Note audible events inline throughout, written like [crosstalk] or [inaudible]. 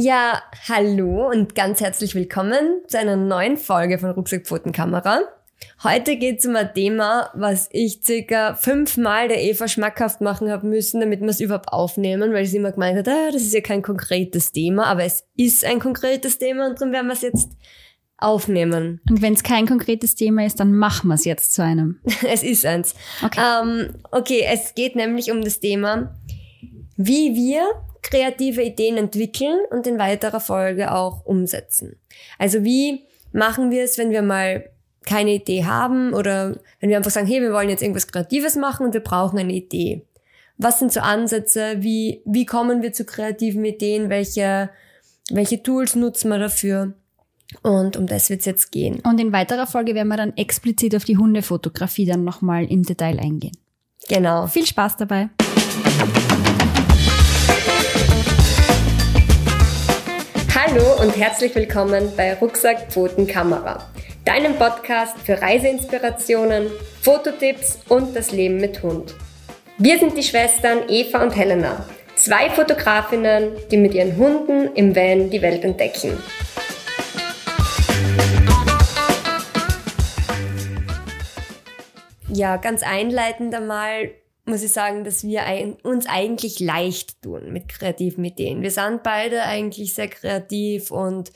Ja, hallo und ganz herzlich willkommen zu einer neuen Folge von Rucksackpfotenkamera. Heute geht es um ein Thema, was ich circa fünfmal der Eva schmackhaft machen habe müssen, damit wir es überhaupt aufnehmen, weil sie immer gemeint hat, ah, das ist ja kein konkretes Thema, aber es ist ein konkretes Thema und darum werden wir es jetzt aufnehmen. Und wenn es kein konkretes Thema ist, dann machen wir es jetzt zu einem. [laughs] es ist eins. Okay. Ähm, okay, es geht nämlich um das Thema, wie wir kreative Ideen entwickeln und in weiterer Folge auch umsetzen. Also wie machen wir es, wenn wir mal keine Idee haben oder wenn wir einfach sagen, hey, wir wollen jetzt irgendwas Kreatives machen und wir brauchen eine Idee. Was sind so Ansätze? Wie, wie kommen wir zu kreativen Ideen? Welche, welche Tools nutzen wir dafür? Und um das wird's jetzt gehen. Und in weiterer Folge werden wir dann explizit auf die Hundefotografie dann nochmal im Detail eingehen. Genau. Viel Spaß dabei. Hallo und herzlich willkommen bei Rucksack Pfoten Kamera, deinem Podcast für Reiseinspirationen, Fototipps und das Leben mit Hund. Wir sind die Schwestern Eva und Helena, zwei Fotografinnen, die mit ihren Hunden im Van die Welt entdecken. Ja, ganz einleitend einmal muss ich sagen, dass wir ein, uns eigentlich leicht tun mit kreativen Ideen. Wir sind beide eigentlich sehr kreativ und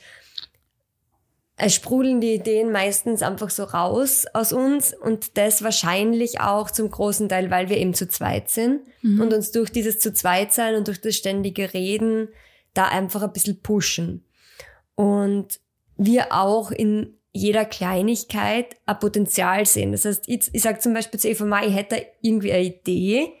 es sprudeln die Ideen meistens einfach so raus aus uns und das wahrscheinlich auch zum großen Teil, weil wir eben zu zweit sind Mhm. und uns durch dieses zu zweit sein und durch das ständige Reden da einfach ein bisschen pushen. Und wir auch in jeder Kleinigkeit ein Potenzial sehen. Das heißt, ich, ich sage zum Beispiel zu Eva Mai, ich hätte irgendwie eine Idee.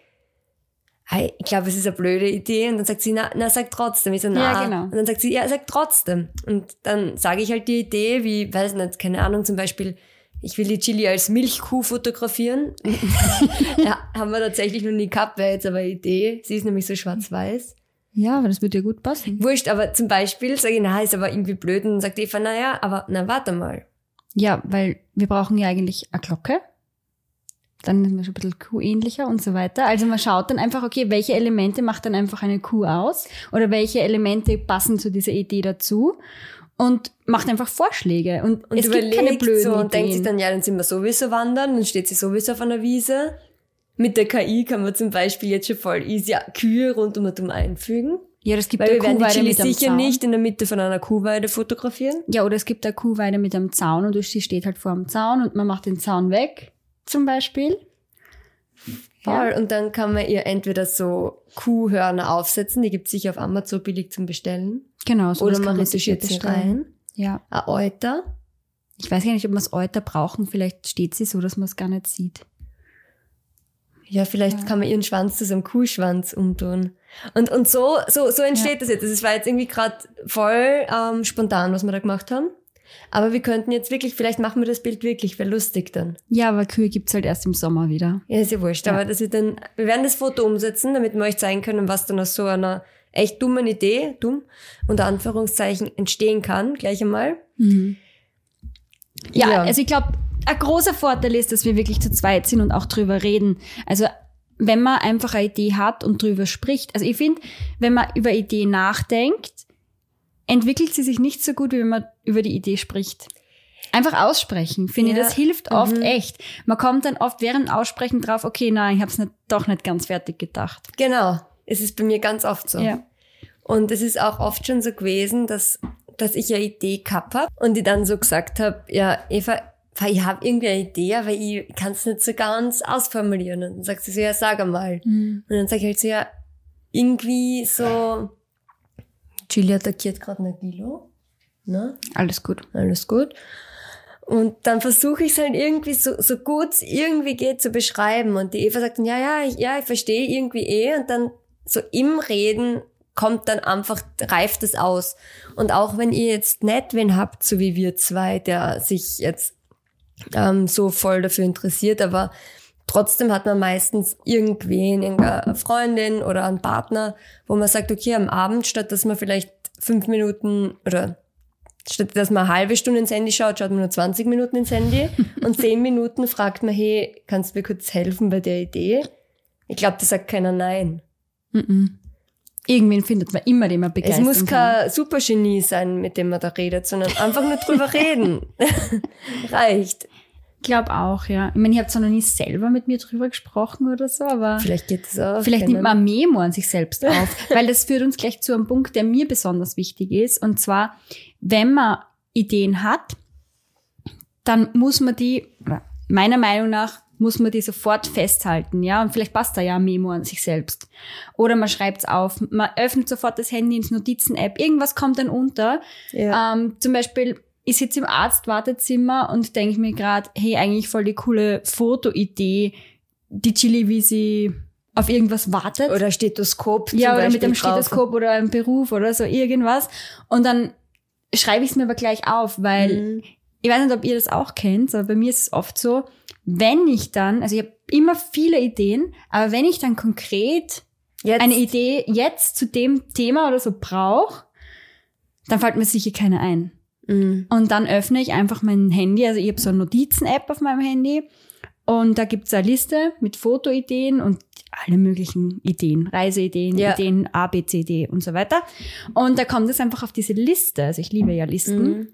Ich glaube, es ist eine blöde Idee. Und dann sagt sie, na, na sag trotzdem. Ich so, na. Ja, genau. Und dann sagt sie, ja, sag trotzdem. Und dann sage ich halt die Idee, wie, weiß nicht, keine Ahnung, zum Beispiel, ich will die Chili als Milchkuh fotografieren. [laughs] ja, haben wir tatsächlich noch nie gehabt, wäre jetzt aber eine Idee. Sie ist nämlich so schwarz-weiß. Ja, aber das würde dir gut passen. Wurscht, aber zum Beispiel sage ich, na, ist aber irgendwie blöd. Und dann sagt Eva, na ja, aber na, warte mal. Ja, weil wir brauchen ja eigentlich eine Glocke. Dann sind wir schon ein bisschen Kuh-ähnlicher und so weiter. Also man schaut dann einfach, okay, welche Elemente macht dann einfach eine Kuh aus? Oder welche Elemente passen zu dieser Idee dazu? Und macht einfach Vorschläge. Und, Und es gibt keine blöden so und denkt sich Ideen. dann, ja, dann sind wir sowieso wandern, dann steht sie sowieso auf einer Wiese. Mit der KI kann man zum Beispiel jetzt schon voll easy Kühe rund um und um einfügen. Ja, das gibt Weil eine wir werden die Kuhweide Chili mit einem sicher Zaun. nicht in der Mitte von einer Kuhweide fotografieren. Ja, oder es gibt eine Kuhweide mit einem Zaun und sie steht halt vor dem Zaun und man macht den Zaun weg, zum Beispiel. Voll. Und dann kann man ihr entweder so Kuhhörner aufsetzen, die gibt's sicher auf Amazon billig zum Bestellen. Genau, so Oder man retuschiert sie rein. Ja. Ein Euter. Ich weiß gar nicht, ob wir das Euter brauchen. Vielleicht steht sie so, dass man es gar nicht sieht. Ja, vielleicht Ja. kann man ihren Schwanz zu so einem Kuhschwanz umtun. Und, und so, so, so entsteht das jetzt. Das war jetzt irgendwie gerade voll ähm, spontan, was wir da gemacht haben. Aber wir könnten jetzt wirklich, vielleicht machen wir das Bild wirklich, wäre lustig dann. Ja, aber Kühe gibt's halt erst im Sommer wieder. Ja, ist ja wurscht. Ja. Aber das wird dann, wir werden das Foto umsetzen, damit wir euch zeigen können, was dann aus so einer echt dummen Idee, dumm, unter Anführungszeichen, entstehen kann, gleich einmal. Ja, Ja. also ich glaube, ein großer Vorteil ist, dass wir wirklich zu zweit sind und auch drüber reden. Also wenn man einfach eine Idee hat und drüber spricht. Also ich finde, wenn man über Ideen nachdenkt, entwickelt sie sich nicht so gut, wie wenn man über die Idee spricht. Einfach aussprechen, finde ich, Ja. das hilft oft Mhm. echt. Man kommt dann oft während Aussprechen drauf, okay, nein, ich habe es doch nicht ganz fertig gedacht. Genau. Es ist bei mir ganz oft so. Ja. Und es ist auch oft schon so gewesen, dass, dass ich eine Idee gehabt hab und ich dann so gesagt habe, ja, Eva, ich habe irgendwie eine Idee, aber ich kann es nicht so ganz ausformulieren. Und dann sagt sie so, ja, sag einmal. Und dann sage ich halt so, ja, irgendwie so, Chili attackiert gerade Nagilo. Ne? Alles gut. Alles gut. Und dann versuche ich es halt irgendwie so, so gut irgendwie geht zu beschreiben. Und die Eva sagt dann, ja, ja, ich, ja, ich verstehe irgendwie eh. Und dann so im Reden kommt dann einfach, reift es aus. Und auch wenn ihr jetzt nicht wen habt, so wie wir zwei, der sich jetzt ähm, so voll dafür interessiert, aber trotzdem hat man meistens irgendwen, irgendeine Freundin oder einen Partner, wo man sagt, okay, am Abend, statt dass man vielleicht fünf Minuten oder statt dass man eine halbe Stunde ins Handy schaut, schaut man nur 20 Minuten ins Handy [laughs] und zehn Minuten fragt man, hey, kannst du mir kurz helfen bei der Idee? Ich glaube, da sagt keiner nein. Mhm. Irgendwen findet man immer, den man Es begeistern muss kein Supergenie sein, mit dem man da redet, sondern einfach nur drüber [laughs] reden. [laughs] Reicht. Ich glaube auch, ja. Ich meine, ich habe zwar noch nie selber mit mir drüber gesprochen oder so, aber Vielleicht geht es auch. vielleicht nimmt man ein Memo an sich selbst [laughs] auf. weil das führt uns gleich zu einem Punkt, der mir besonders wichtig ist. Und zwar, wenn man Ideen hat, dann muss man die, meiner Meinung nach, muss man die sofort festhalten, ja. Und vielleicht passt da ja ein Memo an sich selbst. Oder man schreibt's auf, man öffnet sofort das Handy ins Notizen-App, irgendwas kommt dann unter. Ja. Ähm, zum Beispiel, ich sitze im Arztwartezimmer und denke mir gerade, hey, eigentlich voll die coole Fotoidee, die Chili, wie sie auf irgendwas wartet. Oder Stethoskop zum ja, oder Beispiel mit einem drauf. Stethoskop oder einem Beruf oder so irgendwas. Und dann schreibe ich es mir aber gleich auf, weil Mhm. ich weiß nicht, ob ihr das auch kennt, aber bei mir ist es oft so, wenn ich dann, also ich habe immer viele Ideen, aber wenn ich dann konkret Jetzt, eine Idee jetzt zu dem Thema oder so brauche, dann fällt mir sicher keine ein. Mhm. Und dann öffne ich einfach mein Handy. Also ich habe so eine Notizen-App auf meinem Handy. Und da gibt's eine Liste mit Fotoideen und alle möglichen Ideen, Reiseideen, Ja. Ideen A, B, C, D und so weiter. Und da kommt es einfach auf diese Liste. Also ich liebe ja Listen. Mhm.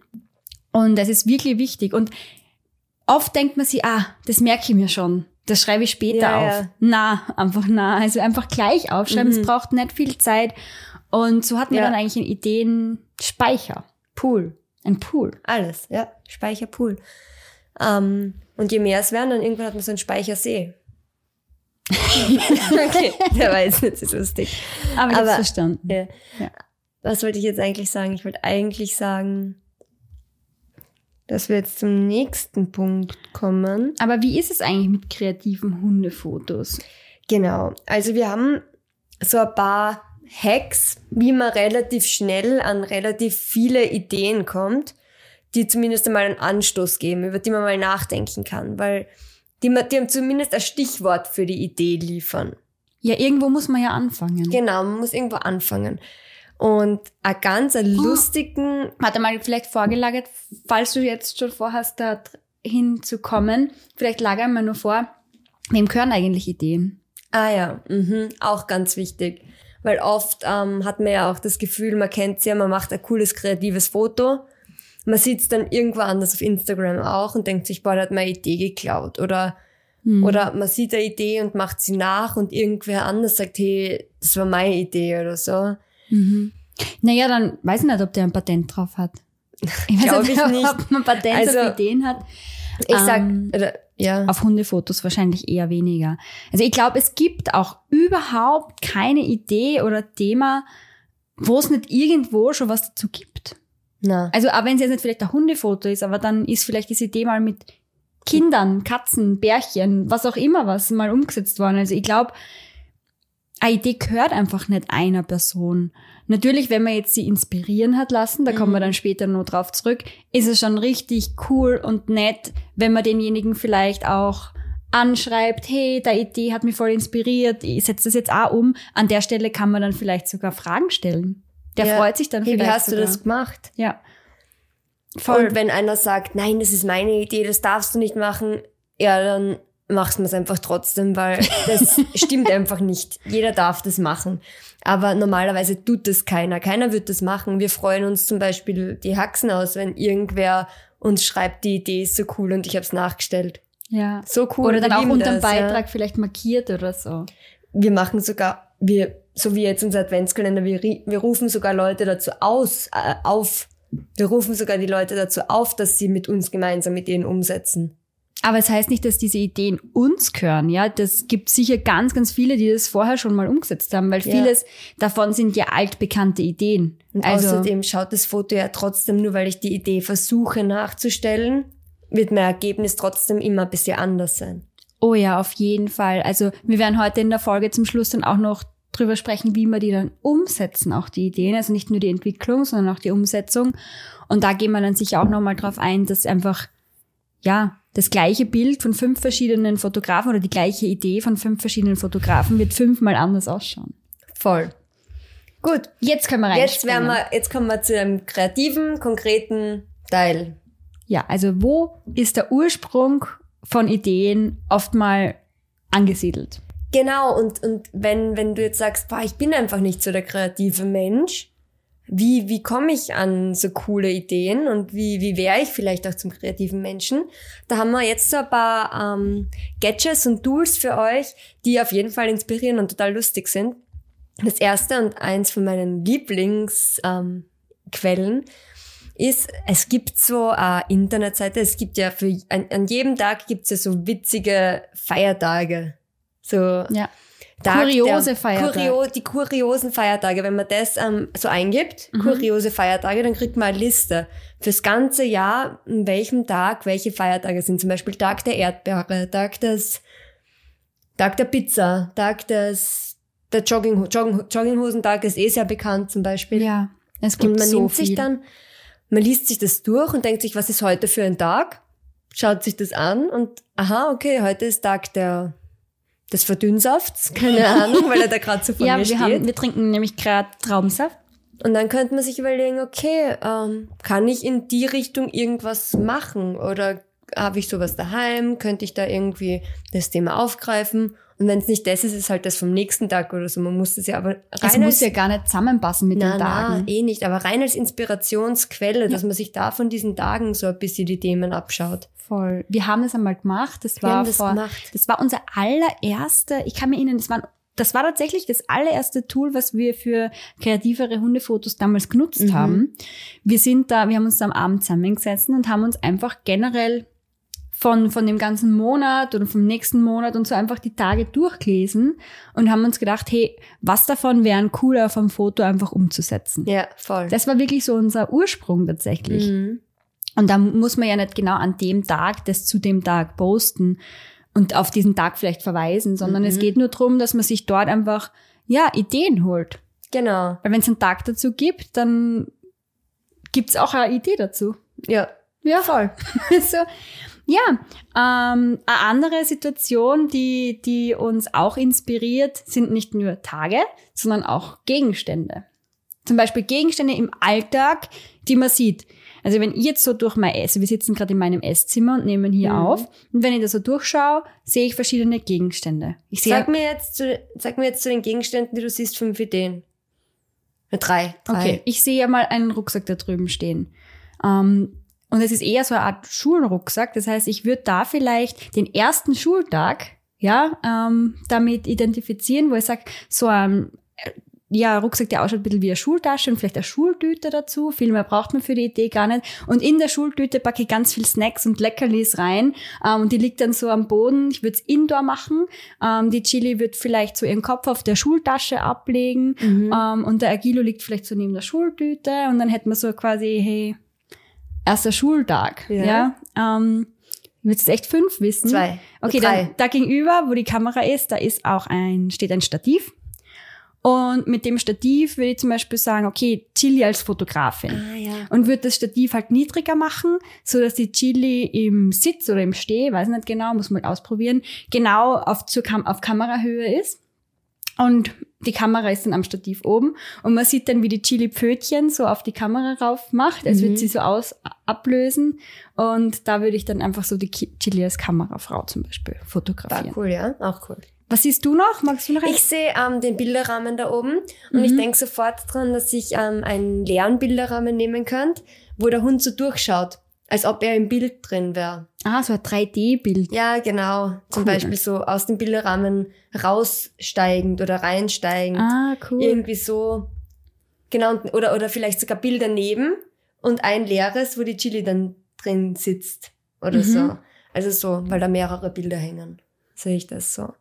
Und das ist wirklich wichtig. Und oft denkt man sich, ah, das merke ich mir schon. Das schreibe ich später Ja, auf. ja. Na, einfach na. Also einfach gleich aufschreiben. Mhm. Es braucht nicht viel Zeit. Und so hat man Ja. dann eigentlich einen Ideenspeicher. Pool. Ein Pool. Alles, ja. Speicherpool. Ähm, und je mehr es werden, dann irgendwann hat man so einen Speichersee. [laughs] okay, der war jetzt nicht so lustig. Aber ich Aber- verstanden. Ja. Ja. Was wollte ich jetzt eigentlich sagen? Ich wollte eigentlich sagen, dass wir jetzt zum nächsten Punkt kommen. Aber wie ist es eigentlich mit kreativen Hundefotos? Genau. Also wir haben so ein paar Hacks, wie man relativ schnell an relativ viele Ideen kommt, die zumindest einmal einen Anstoß geben, über die man mal nachdenken kann, weil die, die haben zumindest ein Stichwort für die Idee liefern. Ja, irgendwo muss man ja anfangen. Genau, man muss irgendwo anfangen. Und ein ganz einen lustigen, Warte mal, vielleicht vorgelagert, falls du jetzt schon vorhast, da hinzukommen, vielleicht lagern wir nur vor, wem gehören eigentlich Ideen? ah ja, mhm, auch ganz wichtig. Weil oft ähm, hat man ja auch das Gefühl, man kennt's ja, man macht ein cooles, kreatives Foto. Man sieht's dann irgendwo anders auf Instagram auch und denkt sich, boah, da hat meine Idee geklaut. Oder, Hm. oder man sieht eine Idee und macht sie nach und irgendwer anders sagt, hey, das war meine Idee oder so. Mhm. Naja, dann weiß ich nicht, ob der ein Patent drauf hat. Ich weiß [laughs] ich [laughs] nicht. ob man Patent Also, auf Ideen hat. Ich sag, Ähm, ja. Auf Hundefotos wahrscheinlich eher weniger. Also ich glaube, es gibt auch überhaupt keine Idee oder Thema, wo es nicht irgendwo schon was dazu gibt. Na. Also, auch wenn es jetzt nicht vielleicht ein Hundefoto ist, aber dann ist vielleicht diese Idee mal mit Kindern, Katzen, Bärchen, was auch immer was mal umgesetzt worden. Also ich glaube, eine Idee gehört einfach nicht einer Person. Natürlich, wenn man jetzt sie inspirieren hat lassen, da kommen wir dann später noch drauf zurück, ist es schon richtig cool und nett, wenn man denjenigen vielleicht auch anschreibt, hey, die Idee hat mich voll inspiriert, ich setze das jetzt auch um. An der Stelle kann man dann vielleicht sogar Fragen stellen. Der Ja. freut sich dann Hey, vielleicht wie hast du sogar. das gemacht? Ja. Und wenn einer sagt, nein, das ist meine Idee, das darfst du nicht machen, ja, dann machst du es einfach trotzdem, weil das [laughs] stimmt einfach nicht. Jeder darf das machen. Aber normalerweise tut das keiner. Keiner wird das machen. Wir freuen uns zum Beispiel die Haxen aus, wenn irgendwer uns schreibt, die Idee ist so cool und ich habe es nachgestellt. Ja. So cool. Oder dann wir auch unter dem das, ja. Beitrag vielleicht markiert oder so. Wir machen sogar, wir, so wie jetzt unser Adventskalender, wir, wir rufen sogar Leute dazu aus, äh, auf, wir rufen sogar die Leute dazu auf, dass sie mit uns gemeinsam Ideen umsetzen. Aber es heißt nicht, dass diese Ideen uns gehören, ja. Das gibt sicher ganz, ganz viele, die das vorher schon mal umgesetzt haben, weil Ja. vieles davon sind ja altbekannte Ideen. Und also, außerdem schaut das Foto ja trotzdem, nur weil ich die Idee versuche nachzustellen, wird mein Ergebnis trotzdem immer ein bisschen anders sein. oh ja, auf jeden Fall. Also, wir werden heute in der Folge zum Schluss dann auch noch drüber sprechen, wie wir die dann umsetzen, auch die Ideen. Also nicht nur die Entwicklung, sondern auch die Umsetzung. Und da gehen wir dann sicher auch nochmal drauf ein, dass einfach, ja, das gleiche Bild von fünf verschiedenen Fotografen oder die gleiche Idee von fünf verschiedenen Fotografen wird fünfmal anders ausschauen. Voll. Gut. Jetzt können wir Jetzt werden wir, jetzt kommen wir zu einem kreativen, konkreten Teil. Ja, also wo ist der Ursprung von Ideen oft mal angesiedelt? Genau, und, und wenn, wenn du jetzt sagst, boah, ich bin einfach nicht so der kreative Mensch, wie, wie komme ich an so coole Ideen und wie, wie wäre ich vielleicht auch zum kreativen Menschen? Da haben wir jetzt so ein paar ähm, Gadgets und Tools für euch, die auf jeden Fall inspirieren und total lustig sind. Das erste und eins von meinen Lieblingsquellen ähm, ist, es gibt so eine Internetseite, es gibt ja für, an, an jedem Tag gibt's ja so witzige Feiertage. So, ja. Tag kuriose der, Feiertage. Kurio, die kuriosen Feiertage. Wenn man das ähm, so eingibt, mhm. kuriose Feiertage, dann kriegt man eine Liste fürs ganze Jahr, an welchem Tag welche Feiertage sind. Zum Beispiel Tag der Erdbeere, Tag des, Tag der Pizza, Tag des, der Jogging, Jogging, Jogginghosentag ist eh sehr bekannt zum Beispiel. Ja, es gibt Und man so nimmt viel. sich dann, man liest sich das durch und denkt sich, was ist heute für ein Tag? Schaut sich das an und aha, okay, heute ist Tag der des Verdünnsafts, keine Ahnung, weil er da gerade so vor [laughs] ja, mir wir, steht. haben, wir trinken nämlich gerade Traubensaft. Und dann könnte man sich überlegen, okay, ähm, kann ich in die Richtung irgendwas machen? Oder habe ich sowas daheim? Könnte ich da irgendwie das Thema aufgreifen? Und wenn es nicht das ist, ist halt das vom nächsten Tag oder so. Man muss das ja aber rein Es muss ja gar nicht zusammenpassen mit na, den Tagen. Na, eh nicht, aber rein als Inspirationsquelle, dass man sich da von diesen Tagen so ein bisschen die Themen abschaut. Voll. Wir haben das einmal gemacht. Das Wir war haben das vor, gemacht. das war unser allererster, ich kann mir erinnern, das war, das war tatsächlich das allererste Tool, was wir für kreativere Hundefotos damals genutzt Mhm. haben. Wir sind da, wir haben uns da am Abend zusammengesetzt und haben uns einfach generell von, von dem ganzen Monat oder vom nächsten Monat und so einfach die Tage durchgelesen und haben uns gedacht, hey, was davon wären cooler vom Foto einfach umzusetzen. Ja, voll. Das war wirklich so unser Ursprung tatsächlich. Mhm. Und da muss man ja nicht genau an dem Tag das zu dem Tag posten und auf diesen Tag vielleicht verweisen, sondern es Mhm. geht nur darum, dass man sich dort einfach, ja, Ideen holt. Genau. Weil wenn es einen Tag dazu gibt, dann gibt's auch eine Idee dazu. Ja. Ja, voll. [laughs] so, ja, ähm, eine andere Situation, die, die uns auch inspiriert, sind nicht nur Tage, sondern auch Gegenstände. Zum Beispiel Gegenstände im Alltag, die man sieht. Also wenn ich jetzt so durch mein Ess, wir sitzen gerade in meinem Esszimmer und nehmen hier Mhm. auf, und wenn ich da so durchschaue, sehe ich verschiedene Gegenstände. Ich Sag mir jetzt zu, sag mir jetzt zu den Gegenständen, die du siehst, fünf Ideen. Ja, Drei. Drei. okay, ich sehe ja mal einen Rucksack da drüben stehen. Ähm, und es ist eher so eine Art Schulrucksack. Das heißt, ich würde da vielleicht den ersten Schultag ja ähm, damit identifizieren, wo ich sage, so ein äh, ja, Rucksack, der ausschaut ein bisschen wie eine Schultasche und vielleicht eine Schultüte dazu. Viel mehr braucht man für die Idee gar nicht. Und in der Schultüte packe ich ganz viel Snacks und Leckerlis rein. Ähm, und die liegt dann so am Boden. Ich würde es indoor machen. Ähm, die Chili wird vielleicht so ihren Kopf auf der Schultasche ablegen. Mhm. Ähm, und der Agilo liegt vielleicht so neben der Schultüte. Und dann hätten wir so quasi, hey, erster Schultag. Ja. Ja. Ähm, du jetzt echt fünf wissen? Zwei. Okay, Drei. dann da gegenüber, wo die Kamera ist, da ist auch ein, steht ein Stativ. Und mit dem Stativ würde ich zum Beispiel sagen, okay, Chili als Fotografin. Ah, ja. Und würde das Stativ halt niedriger machen, so dass die Chili im Sitz oder im Steh, weiß nicht genau, muss man mal ausprobieren, genau auf, zur Kam auf Kamerahöhe ist. Und die Kamera ist dann am Stativ oben und man sieht dann, wie die Chili Pfötchen so auf die Kamera rauf macht. Es Mhm. wird sie so aus ablösen und da würde ich dann einfach so die Chili als Kamerafrau zum Beispiel War fotografieren. cool, ja. Auch cool. Was siehst du noch? Magst du noch ein? Ich sehe ähm, den Bilderrahmen da oben und Mhm. ich denke sofort dran, dass ich ähm, einen leeren Bilderrahmen nehmen könnte, wo der Hund so durchschaut, als ob er im Bild drin wäre. Ah, so ein 3D-Bild. Ja, genau. Zum Cool. Beispiel so aus dem Bilderrahmen raussteigend oder reinsteigend. Ah, cool. Irgendwie so. Genau, oder, oder vielleicht sogar Bilder neben und ein leeres, wo die Chili dann drin sitzt. Oder Mhm. so. Also so, weil da mehrere Bilder hängen. Sehe ich das so.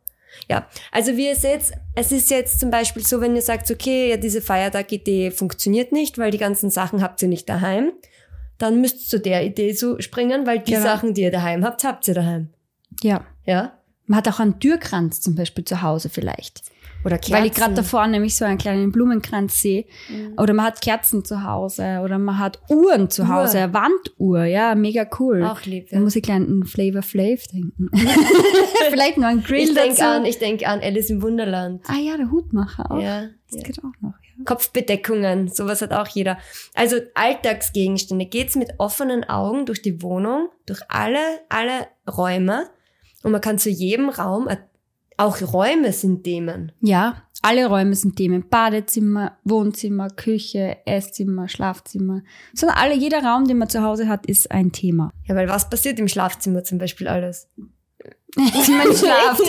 Ja, also wie ihr seht, es ist jetzt zum Beispiel so, wenn ihr sagt, okay, ja, diese Feiertag-Idee funktioniert nicht, weil die ganzen Sachen habt ihr nicht daheim, dann müsst ihr zu der Idee so springen, weil die Genau. Sachen, die ihr daheim habt, habt ihr daheim. Ja. Ja? Man hat auch einen Türkranz zum Beispiel zu Hause vielleicht. Oder Kerzen. Weil ich gerade da vorne nämlich so einen kleinen Blumenkranz sehe. Mhm. Oder man hat Kerzen zu Hause. Oder man hat Uhren zu Uhr. Hause. Eine Wanduhr. Ja, mega cool. Auch lieb, Da ja. muss ich gleich an Flavor Flav denken. [laughs] vielleicht noch ein Grill Ich denke dazu. an, ich denke an Alice im Wunderland. ah ja, der Hutmacher auch. Ja, Das ja. geht auch noch. Ja. Kopfbedeckungen, sowas hat auch jeder. Also Alltagsgegenstände. Geht's mit offenen Augen durch die Wohnung, durch alle, alle Räume und man kann zu jedem Raum ein, auch Räume sind Themen. Ja, alle Räume sind Themen. Badezimmer, Wohnzimmer, Küche, Esszimmer, Schlafzimmer. Sondern alle, jeder Raum, den man zu Hause hat, ist ein Thema. Ja, weil was passiert im Schlafzimmer zum Beispiel alles? [laughs] man [laughs] schlaft.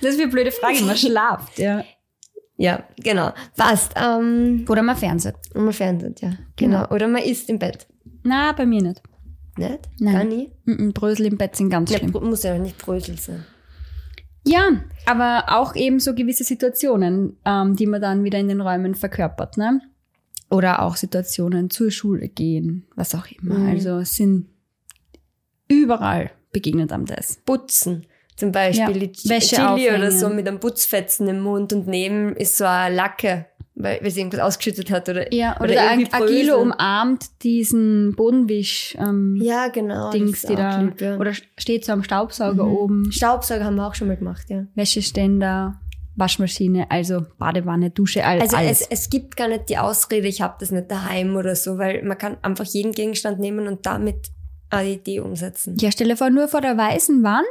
das ist eine blöde Frage. Man schlaft, ja. Ja, genau. Passt. Ähm, Oder man fernseht. und man fernseht, ja. Genau. Oder man isst im Bett. Na, bei mir nicht. Nicht? Nein. Gar nie? Mm -mm, Brösel im Bett sind ganz Ja, schlimm. Muss ja auch nicht Brösel sein. Ja, aber auch eben so gewisse Situationen, ähm, die man dann wieder in den Räumen verkörpert, ne? Oder auch Situationen zur Schule gehen, was auch immer. Mhm. Also sind überall begegnet am das. Putzen. Zum Beispiel Ja, die Wäsche Chili oder aufhängen. so mit einem Putzfetzen im Mund und neben ist so eine Lacke, weil, weil sie irgendwas ausgeschüttet hat oder, Ja, oder, der irgendwie Ag- Agilo umarmt diesen Bodenwisch ähm, Ja, genau. Dings, die da lieb, ja. oder steht so am Staubsauger Mhm. oben, Staubsauger haben wir auch schon mal gemacht, ja. Wäscheständer, Waschmaschine, also Badewanne, Dusche, all, Also alles. es, es gibt gar nicht die Ausrede, ich habe das nicht daheim oder so, weil man kann einfach jeden Gegenstand nehmen und damit eine Idee umsetzen. ja, stelle vor, nur vor der weißen Wand,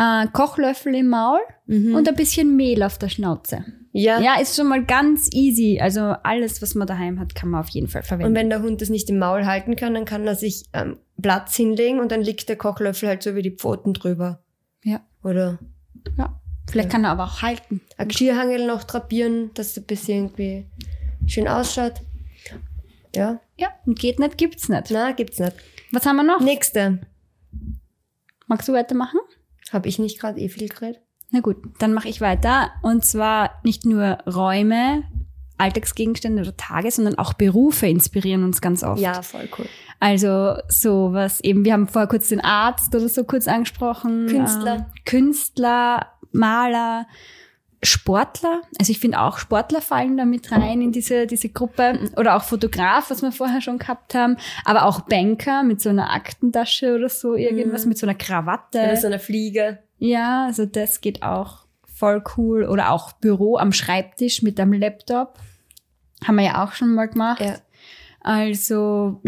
äh, Kochlöffel im Maul Mhm. und ein bisschen Mehl auf der Schnauze. ja. Ja, ist schon mal ganz easy. Also alles, was man daheim hat, kann man auf jeden Fall Und verwenden. wenn der Hund das nicht im Maul halten kann, dann kann er sich ähm, Platz hinlegen und dann liegt der Kochlöffel halt so wie die Pfoten drüber. ja, Oder ja. Vielleicht kann er aber auch halten. ein Geschirrhangel noch drapieren, dass es ein bisschen irgendwie schön ausschaut. Ja, Ja, und geht nicht, gibt's nicht. na, gibt's nicht. Was haben wir noch? Nächste. Magst du weitermachen? Habe ich nicht gerade eh viel geredet? Na gut, dann mache ich weiter. Und zwar nicht nur Räume, Alltagsgegenstände oder Tage, sondern auch Berufe inspirieren uns ganz oft. Ja, voll cool. Also so was eben, wir haben vorher kurz den Arzt oder so kurz angesprochen. Künstler. Ähm, Künstler, Maler, Sportler. Also ich finde auch Sportler fallen da mit rein in diese, diese Gruppe. Oder auch Fotograf, was wir vorher schon gehabt haben. Aber auch Banker mit so einer Aktentasche oder so, irgendwas mit so einer Krawatte. Oder so eine Fliege. Ja, also das geht auch voll cool. Oder auch Büro am Schreibtisch mit einem Laptop. Haben wir ja auch schon mal gemacht. Ja. Also,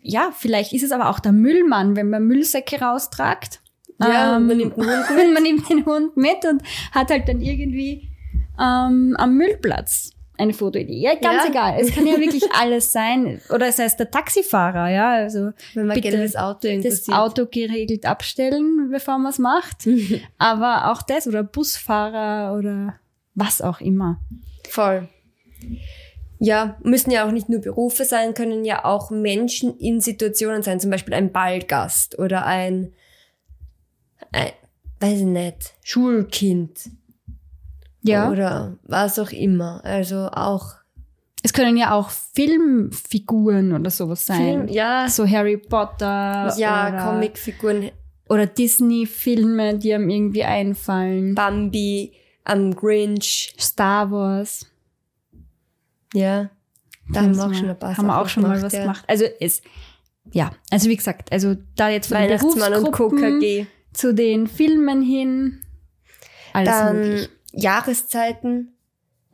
ja, vielleicht ist es aber auch der Müllmann, wenn man Müllsäcke raustragt. Ja, Ähm, man nimmt einen Hund [laughs] und man nimmt den Hund mit und hat halt dann irgendwie ähm, am Müllplatz eine Fotoidee. Ja, ganz Ja. egal. Es kann ja wirklich [laughs] alles sein. Oder es heißt der Taxifahrer, ja. Also Wenn man bitte gelbes Auto irgendwo das. Auto geregelt abstellen, bevor man es macht. [laughs] Aber auch das oder Busfahrer oder was auch immer. Voll. Ja, müssen ja auch nicht nur Berufe sein, können ja auch Menschen in Situationen sein, zum Beispiel ein Ballgast oder ein, ein weiß ich nicht, Schulkind Ja. oder was auch immer. Also auch Es können ja auch Filmfiguren oder sowas sein. Film, ja, So Harry Potter ja, Comicfiguren, oder Disney-Filme, die einem irgendwie einfallen. Bambi, am Grinch, Star Wars. ja. Da haben wir auch schon ein paar Haben wir auch schon mal gemacht, was ja. gemacht. Also es, ja, also wie gesagt, also da jetzt von Weihnachtsmann und KKG. Zu den Filmen hin, alles Dann möglich. Jahreszeiten.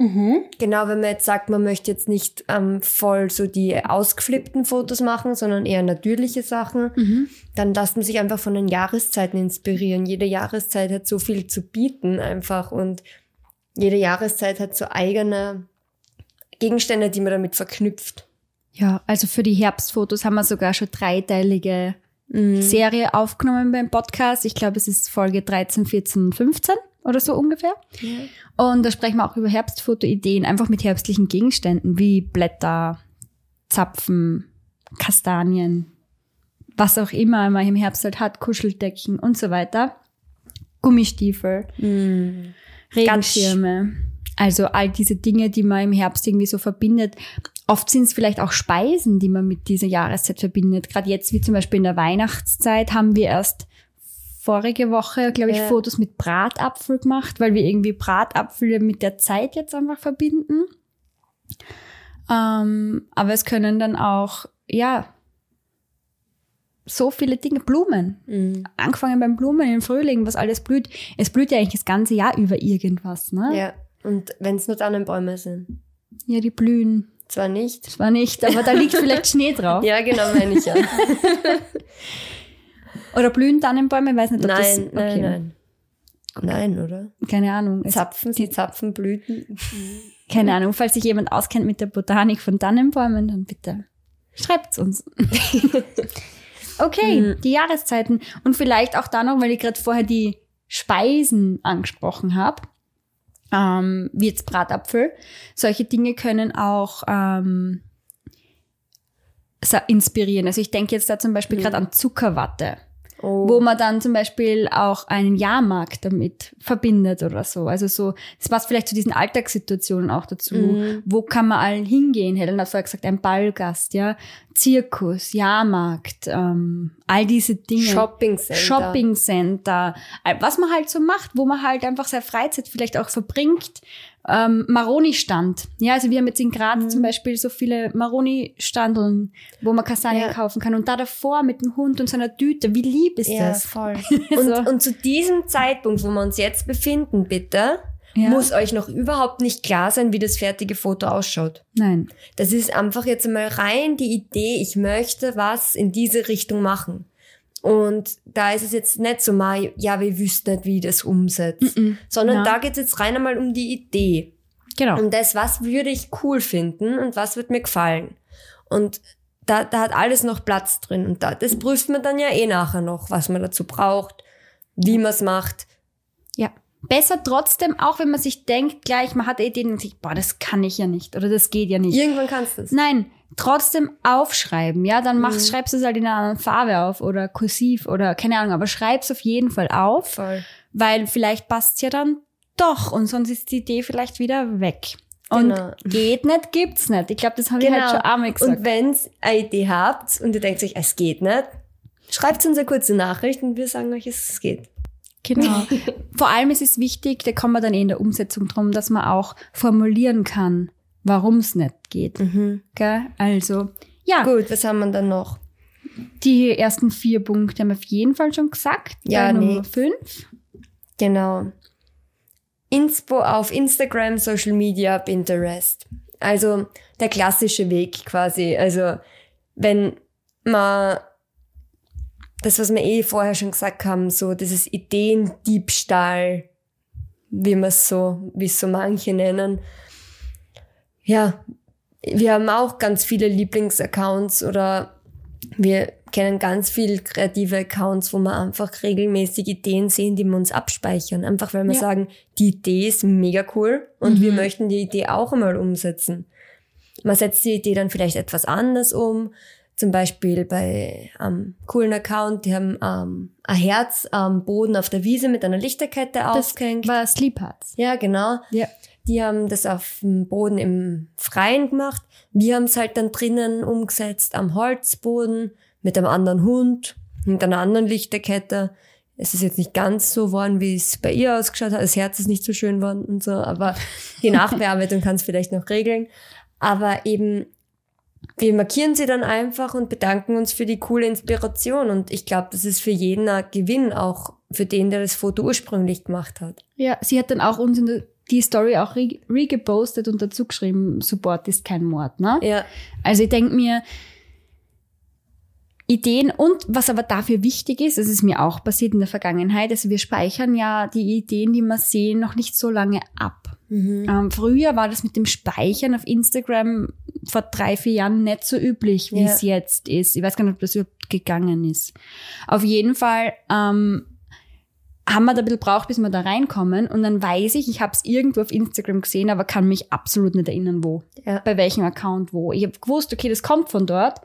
Genau, wenn man jetzt sagt, man möchte jetzt nicht ähm, voll so die ausgeflippten Fotos machen, sondern eher natürliche Sachen, Mhm. dann lasst man sich einfach von den Jahreszeiten inspirieren. Jede Jahreszeit hat so viel zu bieten einfach und jede Jahreszeit hat so eigene Gegenstände, die man damit verknüpft. Ja, also für die Herbstfotos haben wir sogar schon dreiteilige Mhm. Serie aufgenommen beim Podcast. Ich glaube, es ist Folge 13, 14, 15 oder so ungefähr. Und da sprechen wir auch über Herbstfotoideen, einfach mit herbstlichen Gegenständen wie Blätter, Zapfen, Kastanien, was auch immer man im Herbst halt hat, Kuscheldecken und so weiter. Gummistiefel, Mhm. Regenschirme. Also all diese Dinge, die man im Herbst irgendwie so verbindet. Oft sind es vielleicht auch Speisen, die man mit dieser Jahreszeit verbindet. Gerade jetzt, wie zum Beispiel in der Weihnachtszeit, haben wir erst vorige Woche, glaube ich, Ja. Fotos mit Bratapfel gemacht, weil wir irgendwie Bratapfel mit der Zeit jetzt einfach verbinden. Ähm, aber es können dann auch, ja, so viele Dinge, Blumen. Mhm. Angefangen beim Blumen im Frühling, was alles blüht. Es blüht ja eigentlich das ganze Jahr über irgendwas, ne? Ja, und wenn es nur Tannenbäume sind. Ja, die blühen. Zwar nicht. Zwar nicht, aber da liegt vielleicht [laughs] Schnee drauf. Ja, genau, meine ich ja. [laughs] Oder blühen Tannenbäume, weiß nicht, ob das... nein, nein, nein. Nein, oder? Keine Ahnung. Zapfen, sie zapfen Blüten. [laughs] keine Ahnung. Falls sich jemand auskennt mit der Botanik von Tannenbäumen, dann bitte schreibt's uns. okay, Mhm. die Jahreszeiten. Und vielleicht auch da noch, weil ich gerade vorher die Speisen angesprochen habe. Ähm, wie jetzt Bratapfel. Solche Dinge können auch ähm, inspirieren. Also ich denke jetzt da zum Beispiel gerade an Zuckerwatte Oh. wo man dann zum Beispiel auch einen Jahrmarkt damit verbindet oder so. Also so, das passt vielleicht zu diesen Alltagssituationen auch dazu. Mhm. Wo kann man all hingehen? Helen hat vorher gesagt, ein Ballgast, ja, Zirkus, Jahrmarkt, ähm, all diese Dinge. Shopping Center. Shopping Center, äh, was man halt so macht, wo man halt einfach seine Freizeit vielleicht auch verbringt. Ähm, Maroni-Stand. Ja, also wir haben jetzt in Graz Mhm. zum Beispiel so viele Maroni-Standeln, wo man Kastanien Ja. kaufen kann. Und da davor mit dem Hund und seiner Tüte. Wie lieb ist Ja, das? voll. [laughs] So. Und, und zu diesem Zeitpunkt, wo wir uns jetzt befinden, bitte, Ja. muss euch noch überhaupt nicht klar sein, wie das fertige Foto ausschaut. Nein. Das ist einfach jetzt einmal rein die Idee, ich möchte was in diese Richtung machen. Und da ist es jetzt nicht so mal, ja, wir wüssten nicht, wie ich das umsetze, sondern Ja. da geht es jetzt rein einmal um die Idee. Genau. Um das, was würde ich cool finden und was wird mir gefallen. Und da, da hat alles noch Platz drin. Und da, das prüft man dann ja eh nachher noch, was man dazu braucht, wie man es macht. Ja. Besser trotzdem, auch wenn man sich denkt, gleich, man hat Ideen und sich, boah, das kann ich ja nicht oder das geht ja nicht. Irgendwann kannst du es. Nein, trotzdem aufschreiben, ja, dann machst, Mhm. schreibst du es halt in einer anderen Farbe auf oder kursiv oder keine Ahnung, aber schreib's auf jeden Fall auf, Voll. weil vielleicht passt's ja dann doch und sonst ist die Idee vielleicht wieder weg. Und Genau. geht nicht, gibt's nicht. Ich glaube, das habe ich halt schon einmal gesagt. Und wenn's eine Idee habt und ihr denkt euch, es geht nicht, schreibt uns eine kurze Nachricht und wir sagen euch, es geht. Genau. [laughs] Vor allem ist es wichtig, da kommen wir dann eh in der Umsetzung drum, dass man auch formulieren kann, warum es nicht geht. Gell? Also, ja, Gut, was haben wir dann noch? die ersten vier Punkte haben wir auf jeden Fall schon gesagt. Ja, Nummer nee. fünf. Genau. Inspo auf Instagram, Social Media, Pinterest. Also der klassische Weg quasi. Also wenn man das, was wir eh vorher schon gesagt haben, so dieses Ideendiebstahl, wie man es so, wie es so manche nennen. Ja, wir haben auch ganz viele Lieblingsaccounts oder wir kennen ganz viel kreative Accounts, wo wir einfach regelmäßig Ideen sehen, die wir uns abspeichern. Einfach weil wir Ja. sagen, die Idee ist mega cool und Mhm. wir möchten die Idee auch einmal umsetzen. Man setzt die Idee dann vielleicht etwas anders um. Zum Beispiel bei einem coolen Account, die haben ähm, ein Herz am Boden auf der Wiese mit einer Lichterkette Das aufgehängt. war Sleep Hearts. Ja, genau. Ja. Die haben das auf dem Boden im Freien gemacht. Wir haben es halt dann drinnen umgesetzt am Holzboden mit einem anderen Hund, mit einer anderen Lichterkette. Es ist jetzt nicht ganz so geworden, wie es bei ihr ausgeschaut hat. Das Herz ist nicht so schön geworden und so, aber die Nachbearbeitung [laughs] kann es vielleicht noch regeln. Aber eben, wir markieren sie dann einfach und bedanken uns für die coole Inspiration. Und ich glaube, das ist für jeden ein Gewinn, auch für den, der das Foto ursprünglich gemacht hat. Ja, sie hat dann auch uns in der, die Story auch re- regepostet und dazu geschrieben, Support ist kein Mord, ne? Ja, Also ich denke mir, Ideen und was aber dafür wichtig ist, das ist mir auch passiert in der Vergangenheit, also wir speichern ja die Ideen, die wir sehen, noch nicht so lange ab. Ähm, früher war das mit dem Speichern auf Instagram vor drei, vier Jahren nicht so üblich, wie Ja. es jetzt ist. Ich weiß gar nicht, ob das überhaupt gegangen ist. Auf jeden Fall ähm, haben wir da ein bisschen braucht, bis wir da reinkommen. Und dann weiß ich, ich habe es irgendwo auf Instagram gesehen, aber kann mich absolut nicht erinnern, wo. Ja. Bei welchem Account wo. Ich habe gewusst, okay, das kommt von dort.